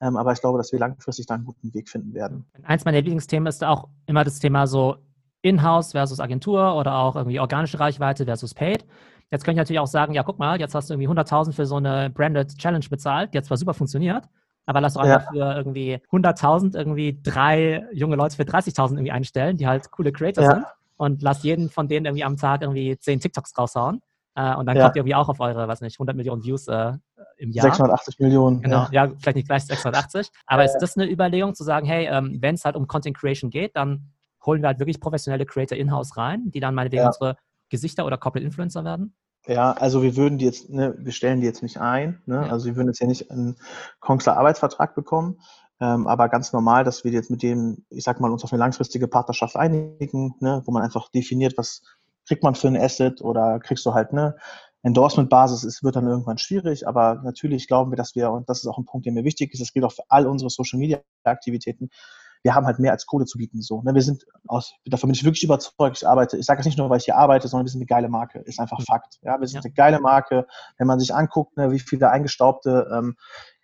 Ähm, aber ich glaube, dass wir langfristig da einen guten Weg finden werden. Eins meiner Lieblingsthemen ist auch immer das Thema so Inhouse versus Agentur oder auch irgendwie organische Reichweite versus Paid. Jetzt könnte ich natürlich auch sagen, ja, guck mal, jetzt hast du irgendwie 100.000 für so eine Branded Challenge bezahlt, die hat zwar super funktioniert, aber lass doch einfach ja. für irgendwie 100.000 irgendwie drei junge Leute für 30.000 irgendwie einstellen, die halt coole Creators ja. sind und lass jeden von denen irgendwie am Tag irgendwie 10 TikToks raushauen. Äh, und dann ja. kommt ihr irgendwie auch auf eure, was nicht, 100 Millionen Views äh, im Jahr. 680 Millionen. Genau, ja, ja vielleicht nicht gleich 680. Aber ist das eine Überlegung zu sagen, hey, ähm, wenn es halt um Content Creation geht, dann holen wir halt wirklich professionelle Creator in-house rein, die dann meinetwegen ja. unsere Gesichter oder Corporate Influencer werden? Ja, also wir würden die jetzt, ne, wir stellen die jetzt nicht ein, ne? Ja. also wir würden jetzt ja nicht einen Kongster Arbeitsvertrag bekommen, ähm, aber ganz normal, dass wir jetzt mit dem, ich sag mal, uns auf eine langfristige Partnerschaft einigen, ne? wo man einfach definiert, was kriegt man für ein Asset oder kriegst du halt ne Endorsement-Basis, es wird dann irgendwann schwierig, aber natürlich glauben wir, dass wir, und das ist auch ein Punkt, der mir wichtig ist, das gilt auch für all unsere Social-Media-Aktivitäten, wir haben halt mehr als Kohle zu bieten. So, ne? Wir sind aus, davon bin ich wirklich überzeugt. Ich arbeite, ich sage das nicht nur, weil ich hier arbeite, sondern wir sind eine geile Marke. Ist einfach Fakt. Ja, wir sind ja. eine geile Marke. Wenn man sich anguckt, ne, wie viele eingestaubte ähm,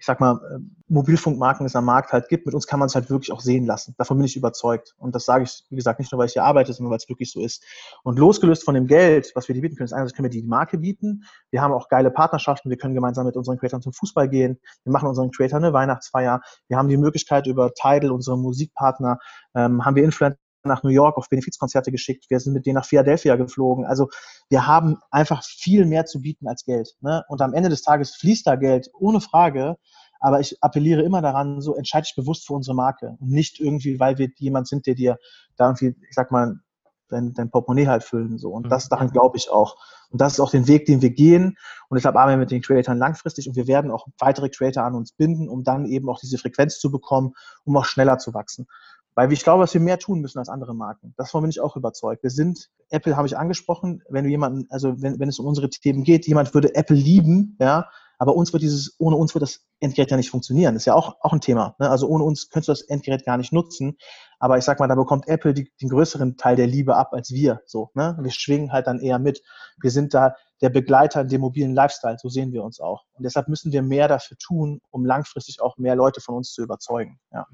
ich sag mal, äh, Mobilfunkmarken es am Markt halt gibt, mit uns kann man es halt wirklich auch sehen lassen. Davon bin ich überzeugt. Und das sage ich, wie gesagt, nicht nur, weil ich hier arbeite, sondern weil es wirklich so ist. Und losgelöst von dem Geld, was wir dir bieten können, ist einerseits können wir die Marke bieten. Wir haben auch geile Partnerschaften. Wir können gemeinsam mit unseren Creatoren zum Fußball gehen. Wir machen unseren Creator eine Weihnachtsfeier. Wir haben die Möglichkeit über Tidal, unsere Musikpartner, ähm, haben wir Influencer nach New York auf Benefizkonzerte geschickt, wir sind mit denen nach Philadelphia geflogen. Also wir haben einfach viel mehr zu bieten als Geld. Ne? Und am Ende des Tages fließt da Geld, ohne Frage. Aber ich appelliere immer daran, so entscheide dich bewusst für unsere Marke und nicht irgendwie, weil wir jemand sind, der dir da irgendwie, ich sag mal, dein, dein Portemonnaie halt füllen. So. Und das daran glaube ich auch. Und das ist auch den Weg, den wir gehen. Und deshalb arbeiten wir mit den Creatoren langfristig und wir werden auch weitere Creator an uns binden, um dann eben auch diese Frequenz zu bekommen, um auch schneller zu wachsen. Weil ich glaube, dass wir mehr tun müssen als andere Marken. Davon bin ich auch überzeugt. Wir sind, Apple habe ich angesprochen, wenn du jemanden, also wenn, wenn es um unsere Themen geht, jemand würde Apple lieben, ja, aber uns wird dieses, ohne uns wird das Endgerät ja nicht funktionieren. Das ist ja auch, auch ein Thema. Ne? Also ohne uns könntest du das Endgerät gar nicht nutzen. Aber ich sag mal, da bekommt Apple die, den größeren Teil der Liebe ab als wir. So, ne? Wir schwingen halt dann eher mit. Wir sind da der Begleiter in dem mobilen Lifestyle. So sehen wir uns auch. Und deshalb müssen wir mehr dafür tun, um langfristig auch mehr Leute von uns zu überzeugen. Ja.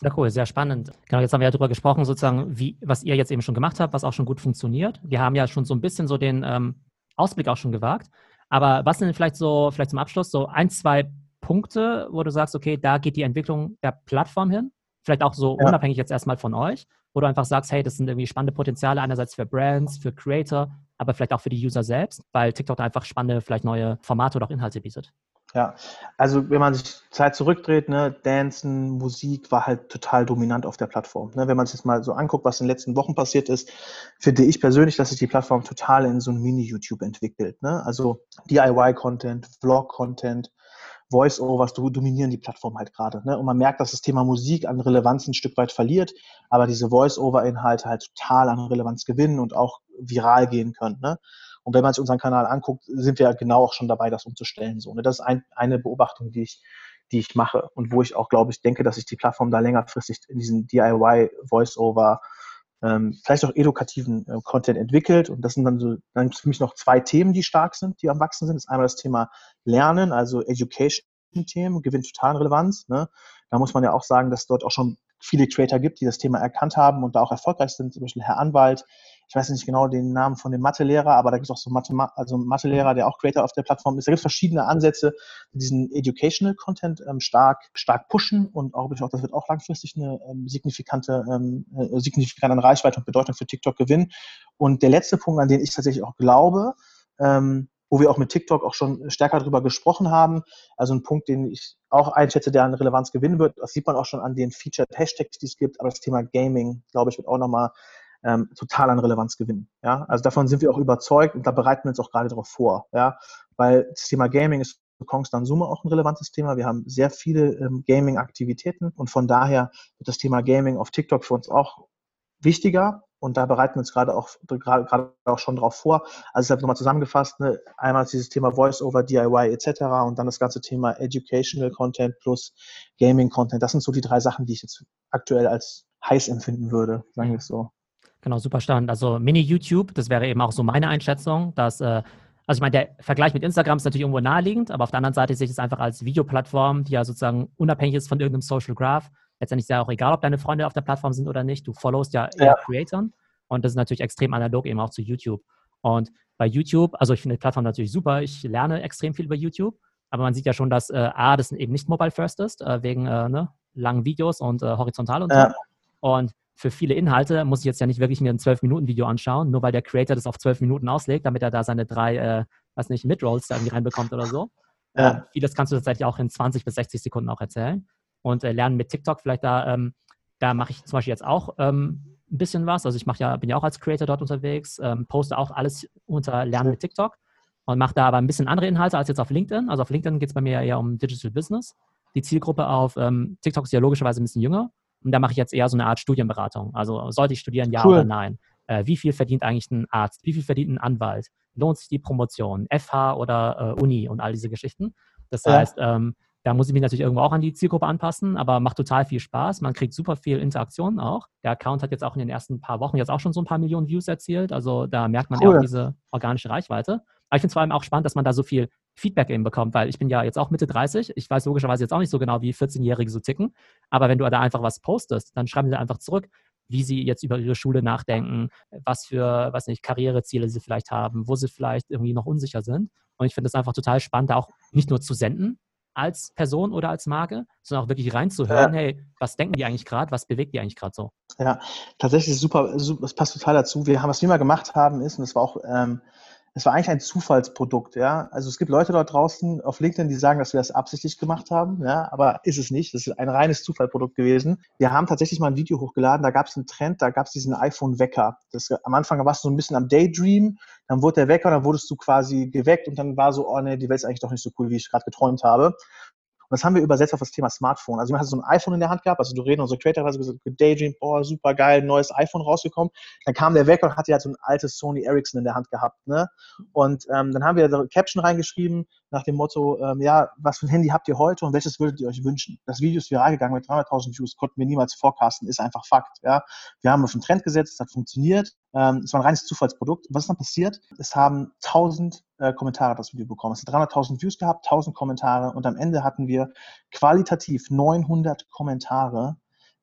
Sehr cool, sehr spannend. Genau, jetzt haben wir ja darüber gesprochen, sozusagen, wie, was ihr jetzt eben schon gemacht habt, was auch schon gut funktioniert. Wir haben ja schon so ein bisschen so den ähm, Ausblick auch schon gewagt. Aber was sind vielleicht so, vielleicht zum Abschluss, so ein, zwei Punkte, wo du sagst, okay, da geht die Entwicklung der Plattform hin? Vielleicht auch so ja. unabhängig jetzt erstmal von euch, wo du einfach sagst, hey, das sind irgendwie spannende Potenziale einerseits für Brands, für Creator, aber vielleicht auch für die User selbst, weil TikTok da einfach spannende, vielleicht neue Formate oder auch Inhalte bietet. Ja, also wenn man sich Zeit zurückdreht, ne, Dancen, Musik war halt total dominant auf der Plattform. Ne, wenn man sich jetzt mal so anguckt, was in den letzten Wochen passiert ist, finde ich persönlich, dass sich die Plattform total in so ein Mini-YouTube entwickelt. Ne? Also DIY-Content, Vlog-Content, Voice-Overs dominieren die Plattform halt gerade. Ne? Und man merkt, dass das Thema Musik an Relevanz ein Stück weit verliert, aber diese Voice-Over-Inhalte halt total an Relevanz gewinnen und auch viral gehen können. Ne? Und wenn man sich unseren Kanal anguckt, sind wir genau auch schon dabei, das umzustellen. So, ne? Das ist ein, eine Beobachtung, die ich, die ich mache und wo ich auch, glaube ich, denke, dass sich die Plattform da längerfristig in diesen DIY Voice-Over ähm, vielleicht auch edukativen äh, Content entwickelt. Und das sind dann so, dann es für mich noch zwei Themen, die stark sind, die am Wachsen sind. Das ist einmal das Thema Lernen, also Education-Themen, gewinnt total Relevanz. Ne? Da muss man ja auch sagen, dass dort auch schon viele Creator gibt, die das Thema erkannt haben und da auch erfolgreich sind. Zum Beispiel Herr Anwalt, ich weiß nicht genau den Namen von dem Mathelehrer, aber da gibt es auch so Mathe, also Mathelehrer, der auch Creator auf der Plattform ist. Da gibt es verschiedene Ansätze, die diesen Educational Content ähm, stark, stark pushen und auch, das wird auch langfristig eine ähm, signifikante, ähm, äh, signifikante Reichweite und Bedeutung für TikTok gewinnen. Und der letzte Punkt, an den ich tatsächlich auch glaube, ähm, wo wir auch mit TikTok auch schon stärker darüber gesprochen haben. Also ein Punkt, den ich auch einschätze, der an Relevanz gewinnen wird. Das sieht man auch schon an den Featured Hashtags, die es gibt. Aber das Thema Gaming, glaube ich, wird auch nochmal ähm, total an Relevanz gewinnen. Ja? Also davon sind wir auch überzeugt und da bereiten wir uns auch gerade darauf vor. Ja? Weil das Thema Gaming ist für Konstant Summe auch ein relevantes Thema. Wir haben sehr viele ähm, Gaming-Aktivitäten und von daher wird das Thema Gaming auf TikTok für uns auch wichtiger und da bereiten wir uns gerade auch, gerade auch schon drauf vor. Also deshalb nochmal zusammengefasst, ne, einmal dieses Thema Voice-over, DIY etc. und dann das ganze Thema Educational Content plus Gaming Content. Das sind so die drei Sachen, die ich jetzt aktuell als heiß empfinden würde, sagen wir es so. Genau, super spannend. Also Mini-YouTube, das wäre eben auch so meine Einschätzung, dass, äh, also ich meine, der Vergleich mit Instagram ist natürlich irgendwo naheliegend, aber auf der anderen Seite sehe ich es einfach als Videoplattform, die ja sozusagen unabhängig ist von irgendeinem Social Graph. Letztendlich ist ja auch egal, ob deine Freunde auf der Plattform sind oder nicht. Du followst ja eher ja. Creatoren und das ist natürlich extrem analog eben auch zu YouTube. Und bei YouTube, also ich finde die Plattform natürlich super, ich lerne extrem viel über YouTube, aber man sieht ja schon, dass äh, A, das eben nicht mobile first ist, äh, wegen äh, ne, langen Videos und äh, horizontal und ja. so. Und für viele Inhalte muss ich jetzt ja nicht wirklich mir ein 12-Minuten-Video anschauen, nur weil der Creator das auf 12 Minuten auslegt, damit er da seine drei, äh, weiß nicht, Midrolls da irgendwie reinbekommt oder so. Ja. Äh, vieles kannst du tatsächlich auch in 20 bis 60 Sekunden auch erzählen. Und äh, lernen mit TikTok vielleicht da, ähm, da mache ich zum Beispiel jetzt auch ähm, ein bisschen was. Also ich mache ja, bin ja auch als Creator dort unterwegs, ähm, poste auch alles unter Lernen mit TikTok und mache da aber ein bisschen andere Inhalte als jetzt auf LinkedIn. Also auf LinkedIn geht es bei mir eher um Digital Business. Die Zielgruppe auf ähm, TikTok ist ja logischerweise ein bisschen jünger. Und da mache ich jetzt eher so eine Art Studienberatung. Also sollte ich studieren, ja cool. oder nein? Äh, wie viel verdient eigentlich ein Arzt? Wie viel verdient ein Anwalt? Lohnt sich die Promotion? FH oder äh, Uni und all diese Geschichten? Das ja. heißt, ähm, da muss ich mich natürlich irgendwo auch an die Zielgruppe anpassen, aber macht total viel Spaß. Man kriegt super viel Interaktion auch. Der Account hat jetzt auch in den ersten paar Wochen jetzt auch schon so ein paar Millionen Views erzielt. Also da merkt man cool. ja auch diese organische Reichweite. Aber ich finde es vor allem auch spannend, dass man da so viel Feedback eben bekommt, weil ich bin ja jetzt auch Mitte 30. Ich weiß logischerweise jetzt auch nicht so genau, wie 14-Jährige so ticken. Aber wenn du da einfach was postest, dann schreiben sie einfach zurück, wie sie jetzt über ihre Schule nachdenken, was für, was nicht, Karriereziele sie vielleicht haben, wo sie vielleicht irgendwie noch unsicher sind. Und ich finde es einfach total spannend, da auch nicht nur zu senden als Person oder als Marke, sondern auch wirklich reinzuhören, ja. hey, was denken die eigentlich gerade, was bewegt die eigentlich gerade so? Ja, tatsächlich super, super, das passt total dazu. Wir haben, was wir mal gemacht haben, ist, und das war auch ähm, es war eigentlich ein Zufallsprodukt, ja. Also es gibt Leute dort draußen auf LinkedIn, die sagen, dass wir das absichtlich gemacht haben, ja, aber ist es nicht. Das ist ein reines Zufallsprodukt gewesen. Wir haben tatsächlich mal ein Video hochgeladen, da gab es einen Trend, da gab es diesen iPhone-Wecker. Am Anfang warst du so ein bisschen am Daydream, dann wurde der Wecker, dann wurdest du quasi geweckt und dann war so, oh nee, die Welt ist eigentlich doch nicht so cool, wie ich gerade geträumt habe. Und das haben wir übersetzt auf das Thema Smartphone. Also man hat so ein iPhone in der Hand gehabt, also du reden, unsere Creator so gesagt, Daydream, boah, super geil, neues iPhone rausgekommen. Dann kam der weg und hat ja halt so ein altes Sony Ericsson in der Hand gehabt. Ne? Und ähm, dann haben wir da Caption reingeschrieben nach dem Motto, ähm, ja, was für ein Handy habt ihr heute und welches würdet ihr euch wünschen? Das Video ist viral gegangen mit 300.000 Views, konnten wir niemals forecasten, ist einfach Fakt. Ja? Wir haben auf einen Trend gesetzt, es hat funktioniert. Ähm, es war ein reines Zufallsprodukt. Was ist dann passiert? Es haben 1000 äh, Kommentare das Video bekommen. Es hat 300.000 Views gehabt, 1000 Kommentare und am Ende hatten wir qualitativ 900 Kommentare,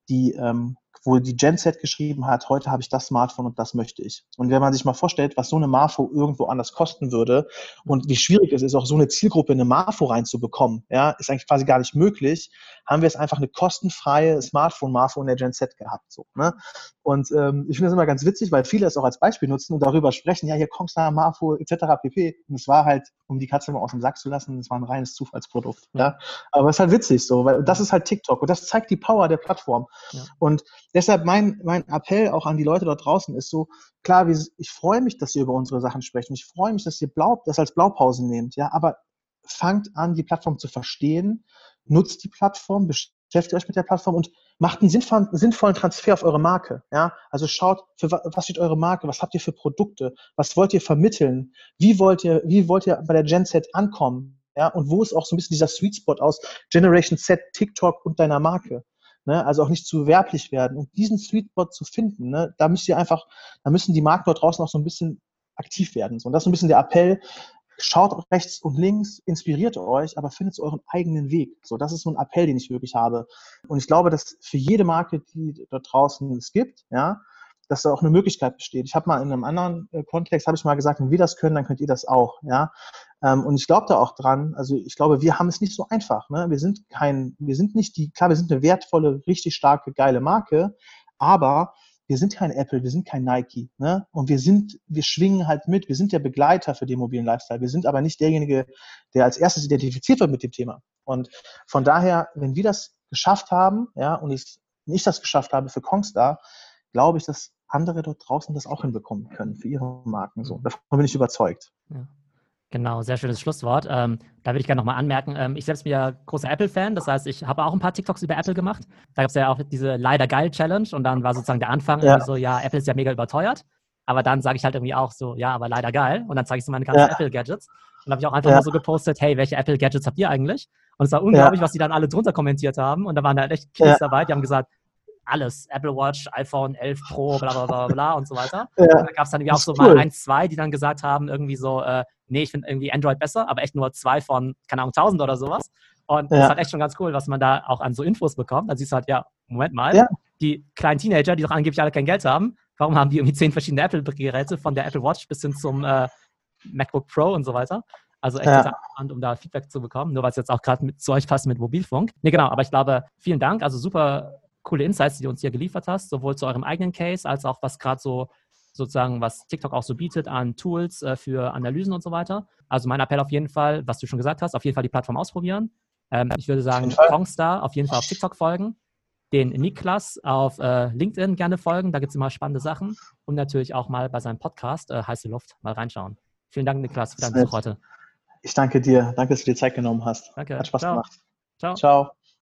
die ähm, wo die Genset geschrieben hat, heute habe ich das Smartphone und das möchte ich. Und wenn man sich mal vorstellt, was so eine Marfo irgendwo anders kosten würde und wie schwierig es ist, auch so eine Zielgruppe in eine Marfo reinzubekommen, ja, ist eigentlich quasi gar nicht möglich, haben wir es einfach eine kostenfreie Smartphone-Marfo in der Genset gehabt. So, ne? Und ähm, ich finde das immer ganz witzig, weil viele es auch als Beispiel nutzen und darüber sprechen, ja, hier Kongstar, Marfo etc. pp. Und es war halt, um die Katze mal aus dem Sack zu lassen, es war ein reines Zufallsprodukt. Ja. ja. Aber es ist halt witzig so, weil das ist halt TikTok und das zeigt die Power der Plattform. Ja. Und deshalb mein, mein Appell auch an die Leute dort draußen ist so, klar, ich freue mich, dass ihr über unsere Sachen sprecht und ich freue mich, dass ihr Blau, das als Blaupause nehmt, ja, aber fangt an, die Plattform zu verstehen, nutzt die Plattform, beschäftigt euch mit der Plattform und macht einen sinnvollen, sinnvollen Transfer auf eure Marke. Ja? Also schaut, für was steht eure Marke, was habt ihr für Produkte, was wollt ihr vermitteln, wie wollt ihr, wie wollt ihr bei der Gen Z ankommen, ja? und wo ist auch so ein bisschen dieser Sweet Spot aus Generation Z, TikTok und deiner Marke. Ne? Also auch nicht zu werblich werden und diesen Sweet Spot zu finden, ne? da müsst ihr einfach, da müssen die Marken dort draußen auch so ein bisschen aktiv werden. So. Und das ist so ein bisschen der Appell, schaut rechts und links, inspiriert euch, aber findet euren eigenen Weg. So, das ist so ein Appell, den ich wirklich habe. Und ich glaube, dass für jede Marke, die da draußen es gibt, ja, dass da auch eine Möglichkeit besteht. Ich habe mal in einem anderen äh, Kontext, habe ich mal gesagt, wenn wir das können, dann könnt ihr das auch, ja. Ähm, und ich glaube da auch dran, also ich glaube, wir haben es nicht so einfach, ne? Wir sind kein, wir sind nicht die, klar, wir sind eine wertvolle, richtig starke, geile Marke, aber wir sind kein Apple, wir sind kein Nike, ne? Und wir sind, wir schwingen halt mit, wir sind der Begleiter für den mobilen Lifestyle. Wir sind aber nicht derjenige, der als erstes identifiziert wird mit dem Thema. Und von daher, wenn wir das geschafft haben, ja, und ich, ich das geschafft habe für Kongstar, glaube ich, dass andere dort draußen das auch hinbekommen können für ihre Marken. So, davon bin ich überzeugt. Ja. Genau, sehr schönes Schlusswort. Ähm, da würde ich gerne nochmal anmerken, ähm, ich selbst bin ja großer Apple-Fan, das heißt, ich habe auch ein paar TikToks über Apple gemacht. Da gab es ja auch diese leider geil Challenge und dann war sozusagen der Anfang ja. so, ja, Apple ist ja mega überteuert. Aber dann sage ich halt irgendwie auch so, ja, aber leider geil. Und dann zeige ich so meine ganzen ja. Apple-Gadgets. Und dann habe ich auch einfach ja. mal so gepostet, hey, welche Apple-Gadgets habt ihr eigentlich? Und es war unglaublich, was die dann alle drunter kommentiert haben. Und da waren da echt Kids dabei, die haben gesagt, alles. Apple Watch, iPhone 11 Pro, bla bla bla bla und so weiter. Ja, da gab es dann irgendwie auch so cool. mal eins, zwei, die dann gesagt haben, irgendwie so, äh, nee, ich finde irgendwie Android besser, aber echt nur zwei von, keine Ahnung, 1000 oder sowas. Und ja. das ist halt echt schon ganz cool, was man da auch an so Infos bekommt. Dann siehst du halt, ja, Moment mal, ja. die kleinen Teenager, die doch angeblich alle kein Geld haben, warum haben die irgendwie zehn verschiedene Apple-Geräte, von der Apple Watch bis hin zum äh, MacBook Pro und so weiter. Also echt ja. spannend, um da Feedback zu bekommen, nur weil es jetzt auch gerade zu euch passt mit Mobilfunk. Nee, genau, aber ich glaube, vielen Dank. Also super coole Insights, die du uns hier geliefert hast, sowohl zu eurem eigenen Case als auch was gerade so sozusagen, was TikTok auch so bietet an Tools äh, für Analysen und so weiter. Also mein Appell auf jeden Fall, was du schon gesagt hast, auf jeden Fall die Plattform ausprobieren. Ähm, ich würde sagen, Kongstar auf jeden Fall auf TikTok folgen, den Niklas auf äh, LinkedIn gerne folgen, da gibt es immer spannende Sachen und natürlich auch mal bei seinem Podcast äh, Heiße Luft mal reinschauen. Vielen Dank, Niklas, für deinen Besuch heute. Ich danke dir. Danke, dass du dir Zeit genommen hast. Danke. Hat Spaß Ciao. gemacht. Ciao. Ciao.